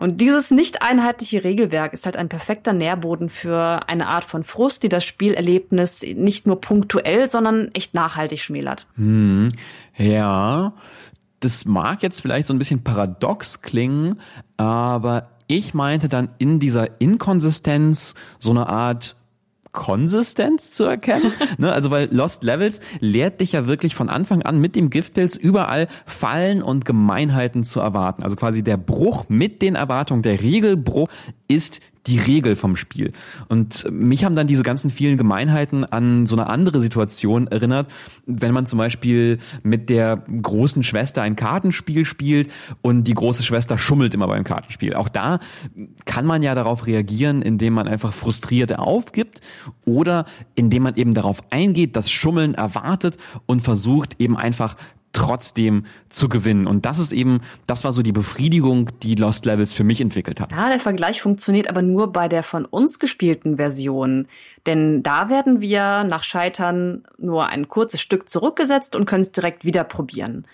Und dieses nicht einheitliche Regelwerk ist halt ein perfekter Nährboden für eine Art von Frust, die das Spielerlebnis nicht nur punktuell, sondern echt nachhaltig schmälert. Hm, ja, das mag jetzt vielleicht so ein bisschen paradox klingen, aber ich meinte dann in dieser Inkonsistenz so eine Art Konsistenz zu erkennen. ne? Also weil Lost Levels lehrt dich ja wirklich von Anfang an mit dem Giftpilz überall Fallen und Gemeinheiten zu erwarten. Also quasi der Bruch mit den Erwartungen, der Regelbruch ist die Regel vom Spiel. Und mich haben dann diese ganzen vielen Gemeinheiten an so eine andere Situation erinnert, wenn man zum Beispiel mit der großen Schwester ein Kartenspiel spielt und die große Schwester schummelt immer beim Kartenspiel. Auch da kann man ja darauf reagieren, indem man einfach frustriert aufgibt oder indem man eben darauf eingeht, das Schummeln erwartet und versucht eben einfach trotzdem zu gewinnen. Und das ist eben, das war so die Befriedigung, die Lost Levels für mich entwickelt hat. Ja, der Vergleich funktioniert aber nur bei der von uns gespielten Version. Denn da werden wir nach Scheitern nur ein kurzes Stück zurückgesetzt und können es direkt wieder probieren.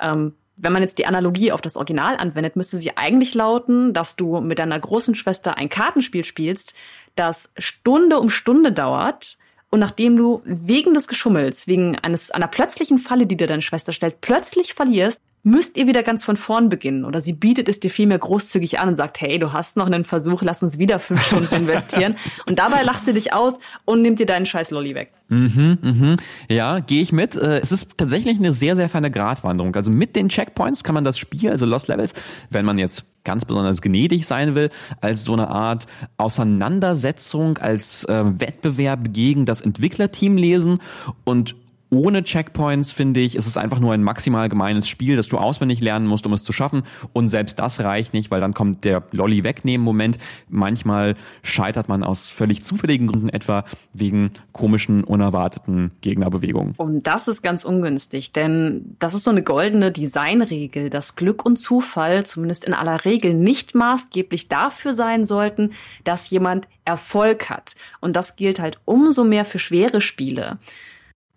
Ähm, wenn man jetzt die Analogie auf das Original anwendet, müsste sie eigentlich lauten, dass du mit deiner großen Schwester ein Kartenspiel spielst, das Stunde um Stunde dauert, und nachdem du wegen des Geschummels, wegen eines, einer plötzlichen Falle, die dir deine Schwester stellt, plötzlich verlierst, müsst ihr wieder ganz von vorn beginnen. Oder sie bietet es dir vielmehr großzügig an und sagt, hey, du hast noch einen Versuch, lass uns wieder fünf Stunden investieren. und dabei lacht sie dich aus und nimmt dir deinen scheiß Lolli weg. Mhm, mhm. Ja, gehe ich mit. Äh, es ist tatsächlich eine sehr, sehr feine Gratwanderung. Also mit den Checkpoints kann man das Spiel, also Lost Levels, wenn man jetzt ganz besonders gnädig sein will, als so eine Art Auseinandersetzung, als äh, Wettbewerb gegen das Entwicklerteam lesen und ohne Checkpoints, finde ich, ist es einfach nur ein maximal gemeines Spiel, das du auswendig lernen musst, um es zu schaffen. Und selbst das reicht nicht, weil dann kommt der Lolly wegnehmen Moment. Manchmal scheitert man aus völlig zufälligen Gründen, etwa wegen komischen, unerwarteten Gegnerbewegungen. Und das ist ganz ungünstig, denn das ist so eine goldene Designregel, dass Glück und Zufall zumindest in aller Regel nicht maßgeblich dafür sein sollten, dass jemand Erfolg hat. Und das gilt halt umso mehr für schwere Spiele.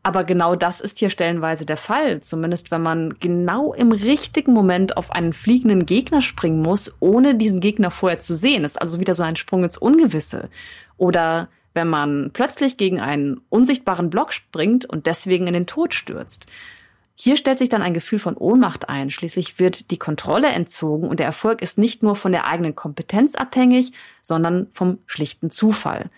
Aber genau das ist hier stellenweise der Fall, zumindest wenn man genau im richtigen Moment auf einen fliegenden Gegner springen muss, ohne diesen Gegner vorher zu sehen. Das ist also wieder so ein Sprung ins Ungewisse. Oder wenn man plötzlich gegen einen unsichtbaren Block springt und deswegen in den Tod stürzt. Hier stellt sich dann ein Gefühl von Ohnmacht ein. Schließlich wird die Kontrolle entzogen und der Erfolg ist nicht nur von der eigenen Kompetenz abhängig, sondern vom schlichten Zufall.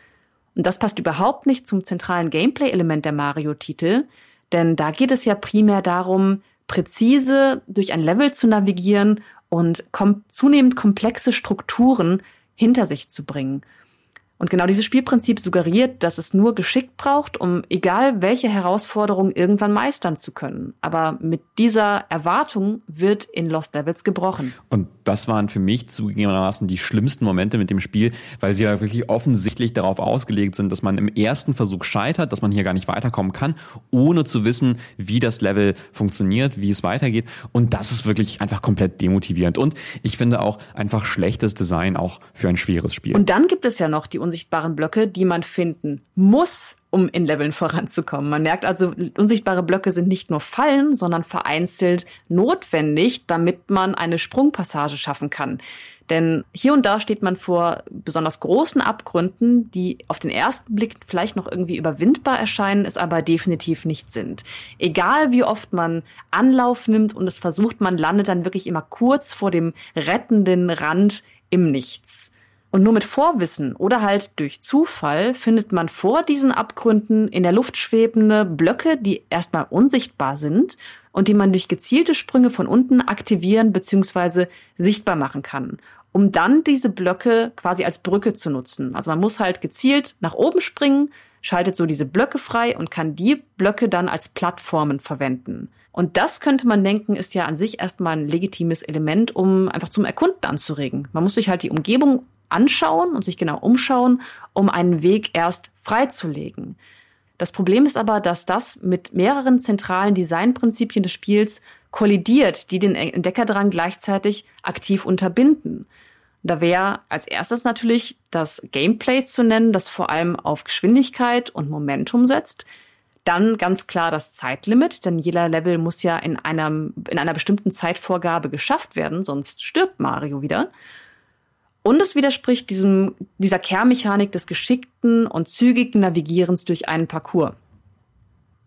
Und das passt überhaupt nicht zum zentralen Gameplay-Element der Mario-Titel, denn da geht es ja primär darum, präzise durch ein Level zu navigieren und kom zunehmend komplexe Strukturen hinter sich zu bringen. Und genau dieses Spielprinzip suggeriert, dass es nur geschickt braucht, um egal welche Herausforderung irgendwann meistern zu können. Aber mit dieser Erwartung wird in Lost Levels gebrochen. Und das waren für mich zugegebenermaßen die schlimmsten Momente mit dem Spiel, weil sie ja wirklich offensichtlich darauf ausgelegt sind, dass man im ersten Versuch scheitert, dass man hier gar nicht weiterkommen kann, ohne zu wissen, wie das Level funktioniert, wie es weitergeht. Und das ist wirklich einfach komplett demotivierend. Und ich finde auch einfach schlechtes Design auch für ein schweres Spiel. Und dann gibt es ja noch die unsichtbaren Blöcke, die man finden muss, um in Leveln voranzukommen. Man merkt also, unsichtbare Blöcke sind nicht nur Fallen, sondern vereinzelt notwendig, damit man eine Sprungpassage schaffen kann. Denn hier und da steht man vor besonders großen Abgründen, die auf den ersten Blick vielleicht noch irgendwie überwindbar erscheinen, es aber definitiv nicht sind. Egal wie oft man Anlauf nimmt und es versucht, man landet dann wirklich immer kurz vor dem rettenden Rand im Nichts. Und nur mit Vorwissen oder halt durch Zufall findet man vor diesen Abgründen in der Luft schwebende Blöcke, die erstmal unsichtbar sind und die man durch gezielte Sprünge von unten aktivieren bzw. sichtbar machen kann, um dann diese Blöcke quasi als Brücke zu nutzen. Also man muss halt gezielt nach oben springen, schaltet so diese Blöcke frei und kann die Blöcke dann als Plattformen verwenden. Und das könnte man denken, ist ja an sich erstmal ein legitimes Element, um einfach zum Erkunden anzuregen. Man muss sich halt die Umgebung anschauen und sich genau umschauen, um einen Weg erst freizulegen. Das Problem ist aber, dass das mit mehreren zentralen Designprinzipien des Spiels kollidiert, die den Entdeckerdrang gleichzeitig aktiv unterbinden. Da wäre als erstes natürlich das Gameplay zu nennen, das vor allem auf Geschwindigkeit und Momentum setzt. Dann ganz klar das Zeitlimit, denn jeder Level muss ja in, einem, in einer bestimmten Zeitvorgabe geschafft werden, sonst stirbt Mario wieder. Und es widerspricht diesem, dieser Kernmechanik des geschickten und zügigen Navigierens durch einen Parcours.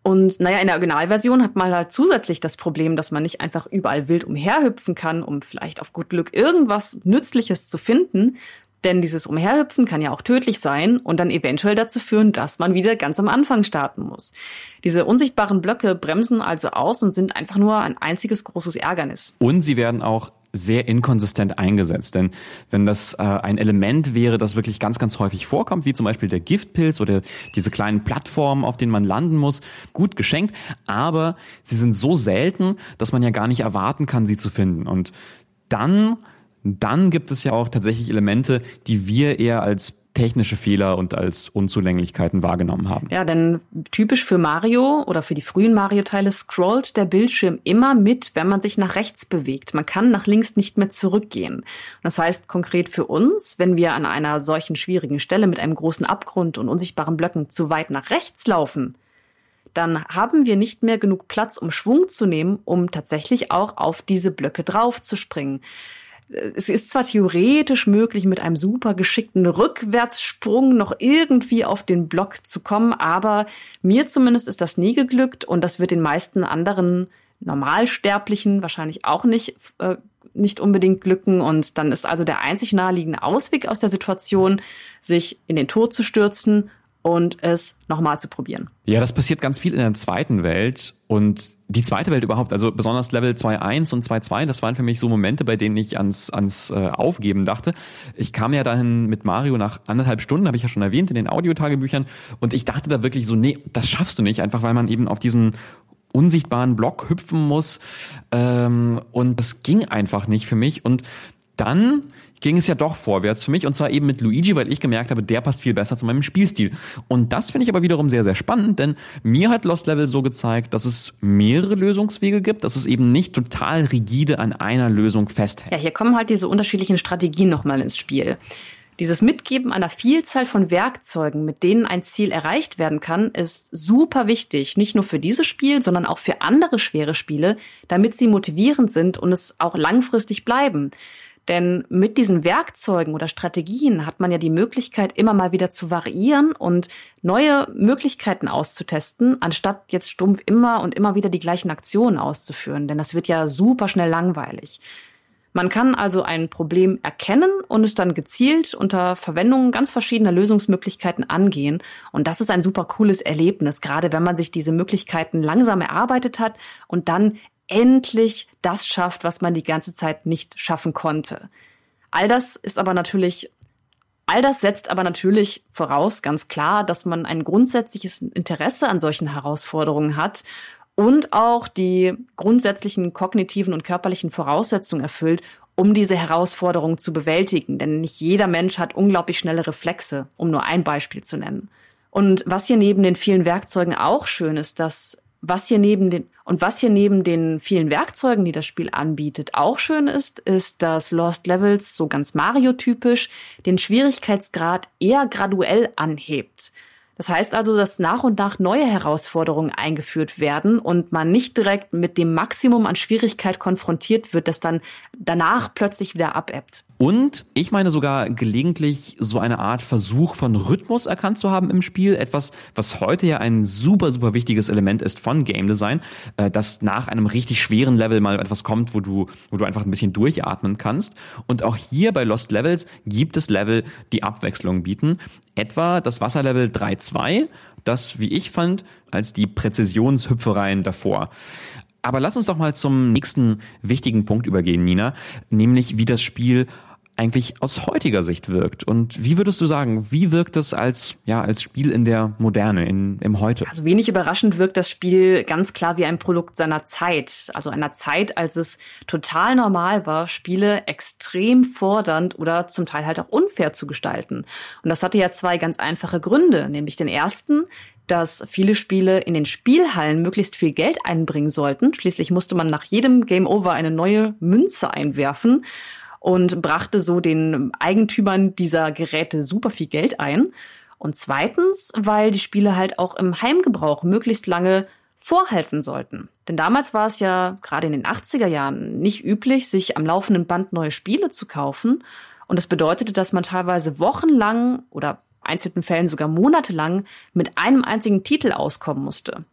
Und naja, in der Originalversion hat man halt zusätzlich das Problem, dass man nicht einfach überall wild umherhüpfen kann, um vielleicht auf gut Glück irgendwas Nützliches zu finden. Denn dieses Umherhüpfen kann ja auch tödlich sein und dann eventuell dazu führen, dass man wieder ganz am Anfang starten muss. Diese unsichtbaren Blöcke bremsen also aus und sind einfach nur ein einziges großes Ärgernis. Und sie werden auch sehr inkonsistent eingesetzt. Denn wenn das äh, ein Element wäre, das wirklich ganz, ganz häufig vorkommt, wie zum Beispiel der Giftpilz oder diese kleinen Plattformen, auf denen man landen muss, gut geschenkt, aber sie sind so selten, dass man ja gar nicht erwarten kann, sie zu finden. Und dann dann gibt es ja auch tatsächlich Elemente, die wir eher als technische Fehler und als Unzulänglichkeiten wahrgenommen haben. Ja, denn typisch für Mario oder für die frühen Mario-Teile scrollt der Bildschirm immer mit, wenn man sich nach rechts bewegt. Man kann nach links nicht mehr zurückgehen. Das heißt konkret für uns, wenn wir an einer solchen schwierigen Stelle mit einem großen Abgrund und unsichtbaren Blöcken zu weit nach rechts laufen, dann haben wir nicht mehr genug Platz, um Schwung zu nehmen, um tatsächlich auch auf diese Blöcke drauf zu springen es ist zwar theoretisch möglich, mit einem super geschickten Rückwärtssprung noch irgendwie auf den Block zu kommen, aber mir zumindest ist das nie geglückt und das wird den meisten anderen Normalsterblichen wahrscheinlich auch nicht, äh, nicht unbedingt glücken. Und dann ist also der einzig naheliegende Ausweg aus der Situation, sich in den Tod zu stürzen und es nochmal zu probieren. Ja, das passiert ganz viel in der zweiten Welt und die zweite Welt überhaupt, also besonders Level 2.1 und 2.2, das waren für mich so Momente, bei denen ich ans, ans äh, Aufgeben dachte. Ich kam ja dahin mit Mario nach anderthalb Stunden, habe ich ja schon erwähnt in den Audiotagebüchern und ich dachte da wirklich so, nee, das schaffst du nicht, einfach weil man eben auf diesen unsichtbaren Block hüpfen muss ähm, und das ging einfach nicht für mich und dann ging es ja doch vorwärts für mich und zwar eben mit Luigi, weil ich gemerkt habe, der passt viel besser zu meinem Spielstil. Und das finde ich aber wiederum sehr, sehr spannend, denn mir hat Lost Level so gezeigt, dass es mehrere Lösungswege gibt, dass es eben nicht total rigide an einer Lösung festhält. Ja, hier kommen halt diese unterschiedlichen Strategien nochmal ins Spiel. Dieses Mitgeben einer Vielzahl von Werkzeugen, mit denen ein Ziel erreicht werden kann, ist super wichtig. Nicht nur für dieses Spiel, sondern auch für andere schwere Spiele, damit sie motivierend sind und es auch langfristig bleiben. Denn mit diesen Werkzeugen oder Strategien hat man ja die Möglichkeit, immer mal wieder zu variieren und neue Möglichkeiten auszutesten, anstatt jetzt stumpf immer und immer wieder die gleichen Aktionen auszuführen. Denn das wird ja super schnell langweilig. Man kann also ein Problem erkennen und es dann gezielt unter Verwendung ganz verschiedener Lösungsmöglichkeiten angehen. Und das ist ein super cooles Erlebnis, gerade wenn man sich diese Möglichkeiten langsam erarbeitet hat und dann endlich das schafft, was man die ganze Zeit nicht schaffen konnte. All das ist aber natürlich All das setzt aber natürlich voraus, ganz klar, dass man ein grundsätzliches Interesse an solchen Herausforderungen hat und auch die grundsätzlichen kognitiven und körperlichen Voraussetzungen erfüllt, um diese Herausforderung zu bewältigen. Denn nicht jeder Mensch hat unglaublich schnelle Reflexe, um nur ein Beispiel zu nennen. Und was hier neben den vielen Werkzeugen auch schön ist, dass was hier neben den und was hier neben den vielen Werkzeugen, die das Spiel anbietet, auch schön ist, ist, dass Lost Levels so ganz Mario-typisch den Schwierigkeitsgrad eher graduell anhebt. Das heißt also, dass nach und nach neue Herausforderungen eingeführt werden und man nicht direkt mit dem Maximum an Schwierigkeit konfrontiert wird, das dann danach plötzlich wieder abebbt. Und ich meine sogar gelegentlich so eine Art Versuch von Rhythmus erkannt zu haben im Spiel. Etwas, was heute ja ein super, super wichtiges Element ist von Game Design, äh, dass nach einem richtig schweren Level mal etwas kommt, wo du, wo du einfach ein bisschen durchatmen kannst. Und auch hier bei Lost Levels gibt es Level, die Abwechslung bieten. Etwa das Wasserlevel 3.2, das, wie ich fand, als die Präzisionshüpfereien davor. Aber lass uns doch mal zum nächsten wichtigen Punkt übergehen, Nina, nämlich wie das Spiel eigentlich aus heutiger Sicht wirkt. Und wie würdest du sagen, wie wirkt es als, ja, als Spiel in der Moderne, in, im Heute? Also wenig überraschend wirkt das Spiel ganz klar wie ein Produkt seiner Zeit. Also einer Zeit, als es total normal war, Spiele extrem fordernd oder zum Teil halt auch unfair zu gestalten. Und das hatte ja zwei ganz einfache Gründe. Nämlich den ersten, dass viele Spiele in den Spielhallen möglichst viel Geld einbringen sollten. Schließlich musste man nach jedem Game Over eine neue Münze einwerfen und brachte so den Eigentümern dieser Geräte super viel Geld ein. Und zweitens, weil die Spiele halt auch im Heimgebrauch möglichst lange vorhalten sollten. Denn damals war es ja gerade in den 80er Jahren nicht üblich, sich am laufenden Band neue Spiele zu kaufen. Und das bedeutete, dass man teilweise wochenlang oder einzelnen Fällen sogar monatelang mit einem einzigen Titel auskommen musste.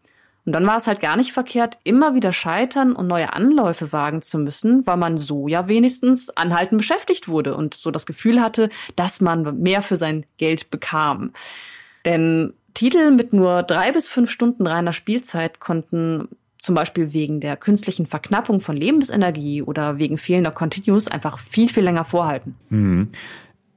Und dann war es halt gar nicht verkehrt, immer wieder scheitern und neue Anläufe wagen zu müssen, weil man so ja wenigstens anhaltend beschäftigt wurde und so das Gefühl hatte, dass man mehr für sein Geld bekam. Denn Titel mit nur drei bis fünf Stunden reiner Spielzeit konnten zum Beispiel wegen der künstlichen Verknappung von Lebensenergie oder wegen fehlender Continues einfach viel, viel länger vorhalten. Mhm.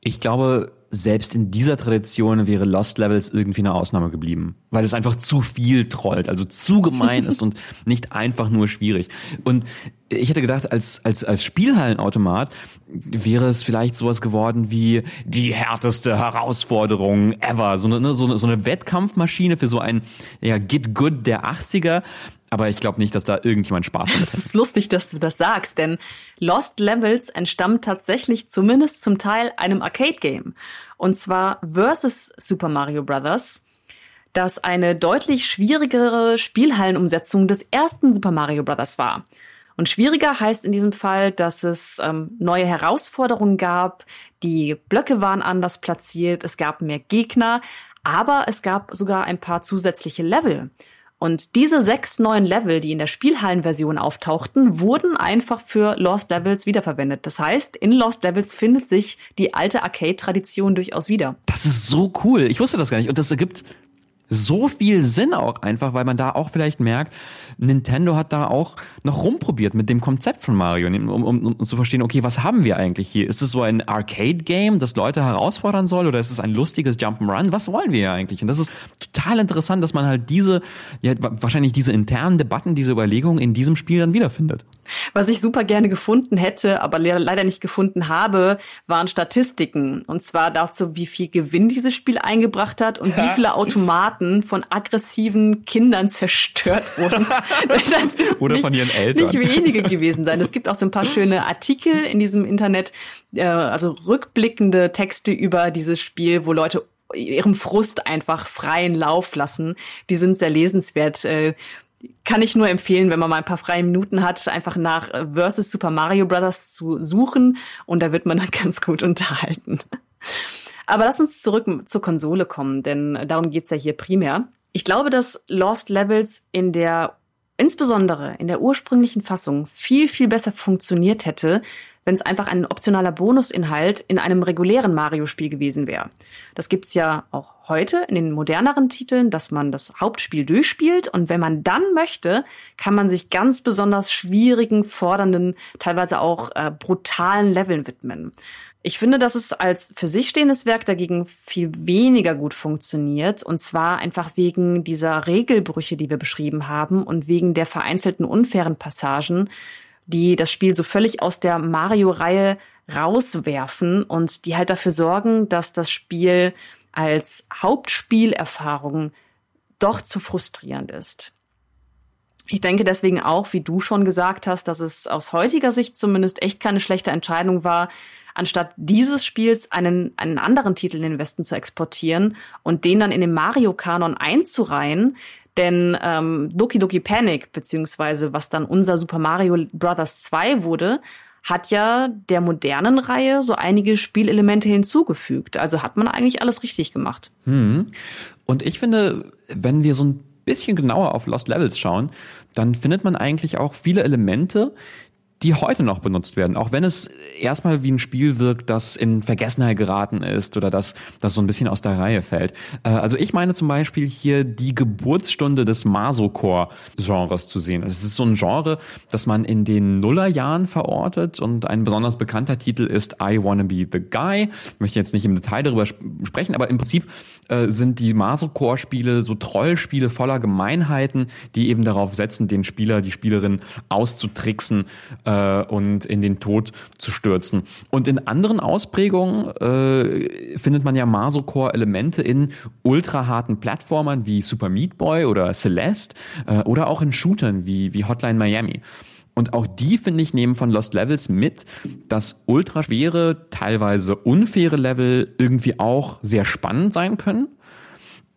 Ich glaube, selbst in dieser Tradition wäre Lost Levels irgendwie eine Ausnahme geblieben, weil es einfach zu viel trollt, also zu gemein ist und nicht einfach nur schwierig. Und ich hätte gedacht, als, als, als Spielhallenautomat wäre es vielleicht sowas geworden wie die härteste Herausforderung ever. So eine, so eine, so eine Wettkampfmaschine für so ein ja, Get Good der 80er. Aber ich glaube nicht, dass da irgendjemand Spaß hat. Es ist lustig, dass du das sagst, denn Lost Levels entstammt tatsächlich zumindest zum Teil einem Arcade-Game. Und zwar Versus Super Mario Bros., das eine deutlich schwierigere Spielhallenumsetzung des ersten Super Mario Bros. war. Und schwieriger heißt in diesem Fall, dass es ähm, neue Herausforderungen gab, die Blöcke waren anders platziert, es gab mehr Gegner, aber es gab sogar ein paar zusätzliche Level. Und diese sechs neuen Level, die in der Spielhallenversion auftauchten, wurden einfach für Lost Levels wiederverwendet. Das heißt, in Lost Levels findet sich die alte Arcade-Tradition durchaus wieder. Das ist so cool. Ich wusste das gar nicht. Und das ergibt so viel Sinn auch einfach, weil man da auch vielleicht merkt, Nintendo hat da auch noch rumprobiert mit dem Konzept von Mario, um, um, um zu verstehen, okay, was haben wir eigentlich hier? Ist es so ein Arcade-Game, das Leute herausfordern soll, oder ist es ein lustiges Jump'n'Run? Was wollen wir hier eigentlich? Und das ist total interessant, dass man halt diese, ja, wahrscheinlich diese internen Debatten, diese Überlegungen in diesem Spiel dann wiederfindet. Was ich super gerne gefunden hätte, aber leider nicht gefunden habe, waren Statistiken. Und zwar dazu, wie viel Gewinn dieses Spiel eingebracht hat und wie viele Automaten von aggressiven Kindern zerstört wurden. Oder von ihren Eltern. Nicht wenige gewesen sein. Es gibt auch so ein paar schöne Artikel in diesem Internet, äh, also rückblickende Texte über dieses Spiel, wo Leute ihrem Frust einfach freien Lauf lassen. Die sind sehr lesenswert. Äh, kann ich nur empfehlen, wenn man mal ein paar freie Minuten hat, einfach nach äh, Versus Super Mario Brothers zu suchen und da wird man dann ganz gut unterhalten. Aber lass uns zurück zur Konsole kommen, denn darum geht's ja hier primär. Ich glaube, dass Lost Levels in der insbesondere in der ursprünglichen Fassung viel, viel besser funktioniert hätte, wenn es einfach ein optionaler Bonusinhalt in einem regulären Mario-Spiel gewesen wäre. Das gibt's ja auch heute in den moderneren Titeln, dass man das Hauptspiel durchspielt und wenn man dann möchte, kann man sich ganz besonders schwierigen, fordernden, teilweise auch äh, brutalen Leveln widmen. Ich finde, dass es als für sich stehendes Werk dagegen viel weniger gut funktioniert. Und zwar einfach wegen dieser Regelbrüche, die wir beschrieben haben und wegen der vereinzelten unfairen Passagen, die das Spiel so völlig aus der Mario-Reihe rauswerfen und die halt dafür sorgen, dass das Spiel als Hauptspielerfahrung doch zu frustrierend ist. Ich denke deswegen auch, wie du schon gesagt hast, dass es aus heutiger Sicht zumindest echt keine schlechte Entscheidung war, anstatt dieses Spiels einen, einen anderen Titel in den Westen zu exportieren und den dann in den Mario-Kanon einzureihen. Denn ähm, Doki Doki Panic, beziehungsweise was dann unser Super Mario Bros. 2 wurde, hat ja der modernen Reihe so einige Spielelemente hinzugefügt. Also hat man eigentlich alles richtig gemacht. Hm. Und ich finde, wenn wir so ein bisschen genauer auf Lost Levels schauen, dann findet man eigentlich auch viele Elemente, die heute noch benutzt werden, auch wenn es erstmal wie ein Spiel wirkt, das in Vergessenheit geraten ist oder das, das so ein bisschen aus der Reihe fällt. Äh, also ich meine zum Beispiel hier die Geburtsstunde des Masocore-Genres zu sehen. Es ist so ein Genre, das man in den Nullerjahren verortet und ein besonders bekannter Titel ist I Wanna Be the Guy. Ich möchte jetzt nicht im Detail darüber sprechen, aber im Prinzip äh, sind die Masocore-Spiele so Trollspiele voller Gemeinheiten, die eben darauf setzen, den Spieler, die Spielerin auszutricksen äh, und in den Tod zu stürzen. Und in anderen Ausprägungen äh, findet man ja Masocore-Elemente in ultraharten Plattformern wie Super Meat Boy oder Celeste äh, oder auch in Shootern wie, wie Hotline Miami. Und auch die, finde ich, nehmen von Lost Levels mit, dass ultraschwere, teilweise unfaire Level irgendwie auch sehr spannend sein können.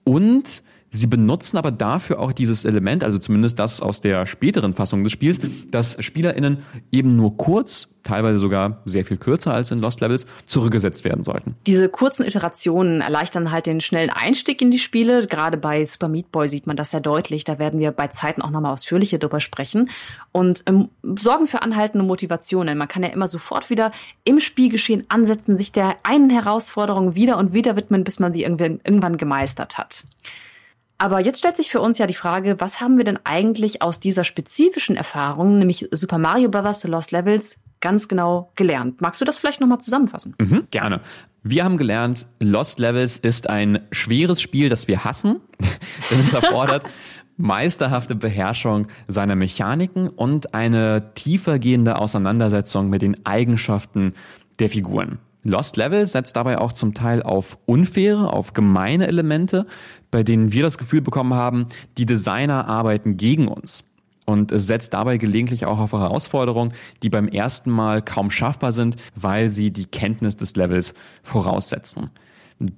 Und Sie benutzen aber dafür auch dieses Element, also zumindest das aus der späteren Fassung des Spiels, dass SpielerInnen eben nur kurz, teilweise sogar sehr viel kürzer als in Lost Levels, zurückgesetzt werden sollten. Diese kurzen Iterationen erleichtern halt den schnellen Einstieg in die Spiele. Gerade bei Super Meat Boy sieht man das sehr deutlich. Da werden wir bei Zeiten auch nochmal ausführlicher drüber sprechen. Und ähm, sorgen für anhaltende Motivationen. Man kann ja immer sofort wieder im Spielgeschehen ansetzen, sich der einen Herausforderung wieder und wieder widmen, bis man sie irgendwann gemeistert hat. Aber jetzt stellt sich für uns ja die Frage, was haben wir denn eigentlich aus dieser spezifischen Erfahrung, nämlich Super Mario Bros. The Lost Levels, ganz genau gelernt? Magst du das vielleicht nochmal zusammenfassen? Mhm, gerne. Wir haben gelernt, Lost Levels ist ein schweres Spiel, das wir hassen, denn es erfordert meisterhafte Beherrschung seiner Mechaniken und eine tiefergehende Auseinandersetzung mit den Eigenschaften der Figuren. Lost Level setzt dabei auch zum Teil auf unfaire, auf gemeine Elemente, bei denen wir das Gefühl bekommen haben, die Designer arbeiten gegen uns. Und es setzt dabei gelegentlich auch auf Herausforderungen, die beim ersten Mal kaum schaffbar sind, weil sie die Kenntnis des Levels voraussetzen.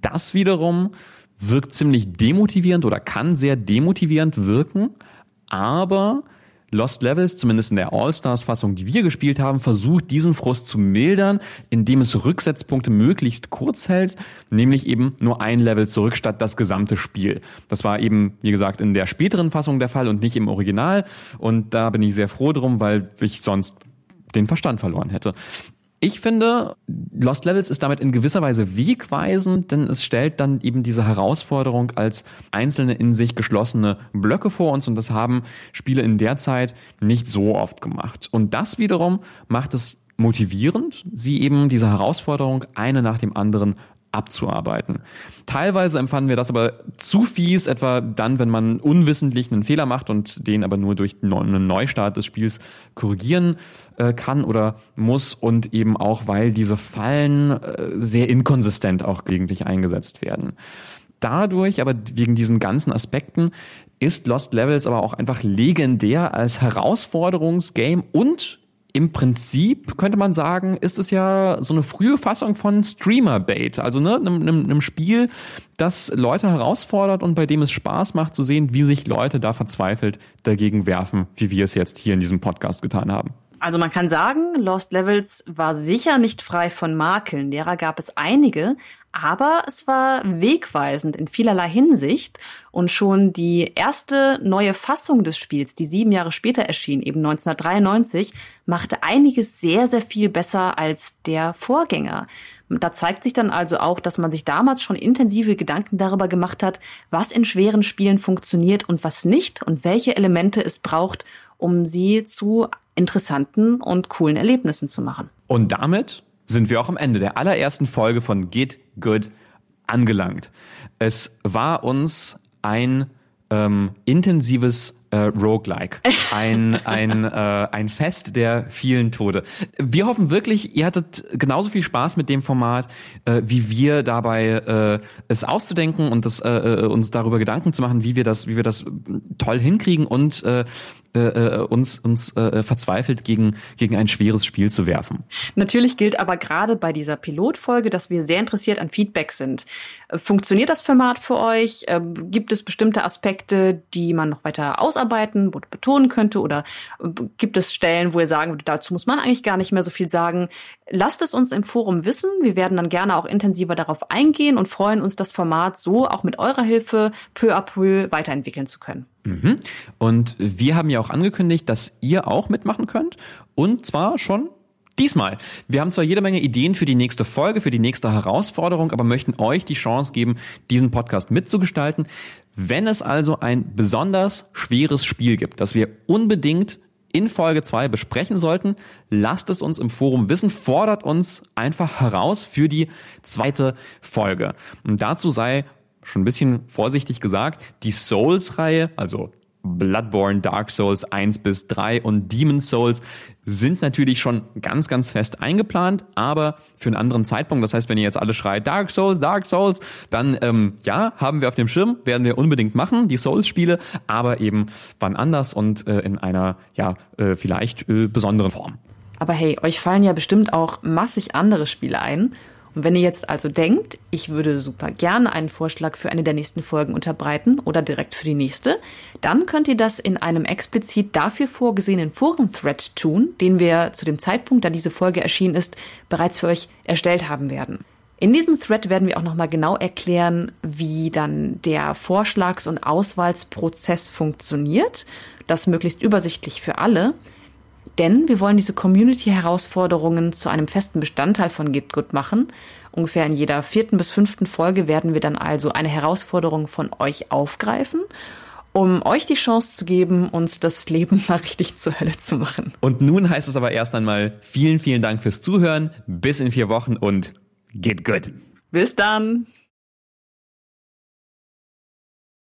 Das wiederum wirkt ziemlich demotivierend oder kann sehr demotivierend wirken, aber Lost Levels, zumindest in der All-Stars-Fassung, die wir gespielt haben, versucht, diesen Frust zu mildern, indem es Rücksetzpunkte möglichst kurz hält, nämlich eben nur ein Level zurück statt das gesamte Spiel. Das war eben, wie gesagt, in der späteren Fassung der Fall und nicht im Original. Und da bin ich sehr froh drum, weil ich sonst den Verstand verloren hätte. Ich finde, Lost Levels ist damit in gewisser Weise wegweisend, denn es stellt dann eben diese Herausforderung als einzelne in sich geschlossene Blöcke vor uns und das haben Spiele in der Zeit nicht so oft gemacht. Und das wiederum macht es motivierend, sie eben diese Herausforderung eine nach dem anderen abzuarbeiten. Teilweise empfanden wir das aber zu fies, etwa dann, wenn man unwissentlich einen Fehler macht und den aber nur durch einen Neustart des Spiels korrigieren äh, kann oder muss und eben auch, weil diese Fallen äh, sehr inkonsistent auch gelegentlich eingesetzt werden. Dadurch, aber wegen diesen ganzen Aspekten, ist Lost Levels aber auch einfach legendär als Herausforderungsgame und im Prinzip könnte man sagen, ist es ja so eine frühe Fassung von Streamer-Bait. Also ne, einem, einem, einem Spiel, das Leute herausfordert und bei dem es Spaß macht zu sehen, wie sich Leute da verzweifelt dagegen werfen, wie wir es jetzt hier in diesem Podcast getan haben. Also man kann sagen, Lost Levels war sicher nicht frei von Makeln. Derer gab es einige, aber es war wegweisend in vielerlei Hinsicht und schon die erste neue Fassung des Spiels, die sieben Jahre später erschien, eben 1993, machte einiges sehr, sehr viel besser als der Vorgänger. Da zeigt sich dann also auch, dass man sich damals schon intensive Gedanken darüber gemacht hat, was in schweren Spielen funktioniert und was nicht und welche Elemente es braucht, um sie zu interessanten und coolen Erlebnissen zu machen. Und damit sind wir auch am Ende der allerersten Folge von Get Good angelangt. Es war uns ein ähm, intensives äh, Roguelike. Ein, ein, äh, ein Fest der vielen Tode. Wir hoffen wirklich, ihr hattet genauso viel Spaß mit dem Format, äh, wie wir dabei äh, es auszudenken und das, äh, äh uns darüber Gedanken zu machen, wie wir das, wie wir das toll hinkriegen und äh, äh, äh, uns, uns äh, verzweifelt gegen, gegen ein schweres Spiel zu werfen. Natürlich gilt aber gerade bei dieser Pilotfolge, dass wir sehr interessiert an Feedback sind. Äh, funktioniert das Format für euch? Ähm, gibt es bestimmte Aspekte, die man noch weiter ausarbeiten oder betonen könnte? Oder äh, gibt es Stellen, wo ihr sagen würdet, dazu muss man eigentlich gar nicht mehr so viel sagen? Lasst es uns im Forum wissen. Wir werden dann gerne auch intensiver darauf eingehen und freuen uns, das Format so auch mit eurer Hilfe peu à peu weiterentwickeln zu können. Mhm. Und wir haben ja auch angekündigt, dass ihr auch mitmachen könnt. Und zwar schon Diesmal. Wir haben zwar jede Menge Ideen für die nächste Folge, für die nächste Herausforderung, aber möchten euch die Chance geben, diesen Podcast mitzugestalten. Wenn es also ein besonders schweres Spiel gibt, das wir unbedingt in Folge 2 besprechen sollten, lasst es uns im Forum wissen, fordert uns einfach heraus für die zweite Folge. Und dazu sei schon ein bisschen vorsichtig gesagt, die Souls-Reihe, also Bloodborne, Dark Souls 1 bis 3 und Demon Souls sind natürlich schon ganz, ganz fest eingeplant, aber für einen anderen Zeitpunkt. Das heißt, wenn ihr jetzt alle schreit, Dark Souls, Dark Souls, dann ähm, ja, haben wir auf dem Schirm, werden wir unbedingt machen, die Souls-Spiele, aber eben wann anders und äh, in einer, ja, äh, vielleicht äh, besonderen Form. Aber hey, euch fallen ja bestimmt auch massig andere Spiele ein. Und wenn ihr jetzt also denkt, ich würde super gerne einen Vorschlag für eine der nächsten Folgen unterbreiten oder direkt für die nächste, dann könnt ihr das in einem explizit dafür vorgesehenen Foren-Thread tun, den wir zu dem Zeitpunkt, da diese Folge erschienen ist, bereits für euch erstellt haben werden. In diesem Thread werden wir auch nochmal genau erklären, wie dann der Vorschlags- und Auswahlsprozess funktioniert. Das möglichst übersichtlich für alle. Denn wir wollen diese Community-Herausforderungen zu einem festen Bestandteil von GitGood machen. Ungefähr in jeder vierten bis fünften Folge werden wir dann also eine Herausforderung von euch aufgreifen, um euch die Chance zu geben, uns das Leben mal richtig zur Hölle zu machen. Und nun heißt es aber erst einmal vielen, vielen Dank fürs Zuhören. Bis in vier Wochen und Git good. Bis dann.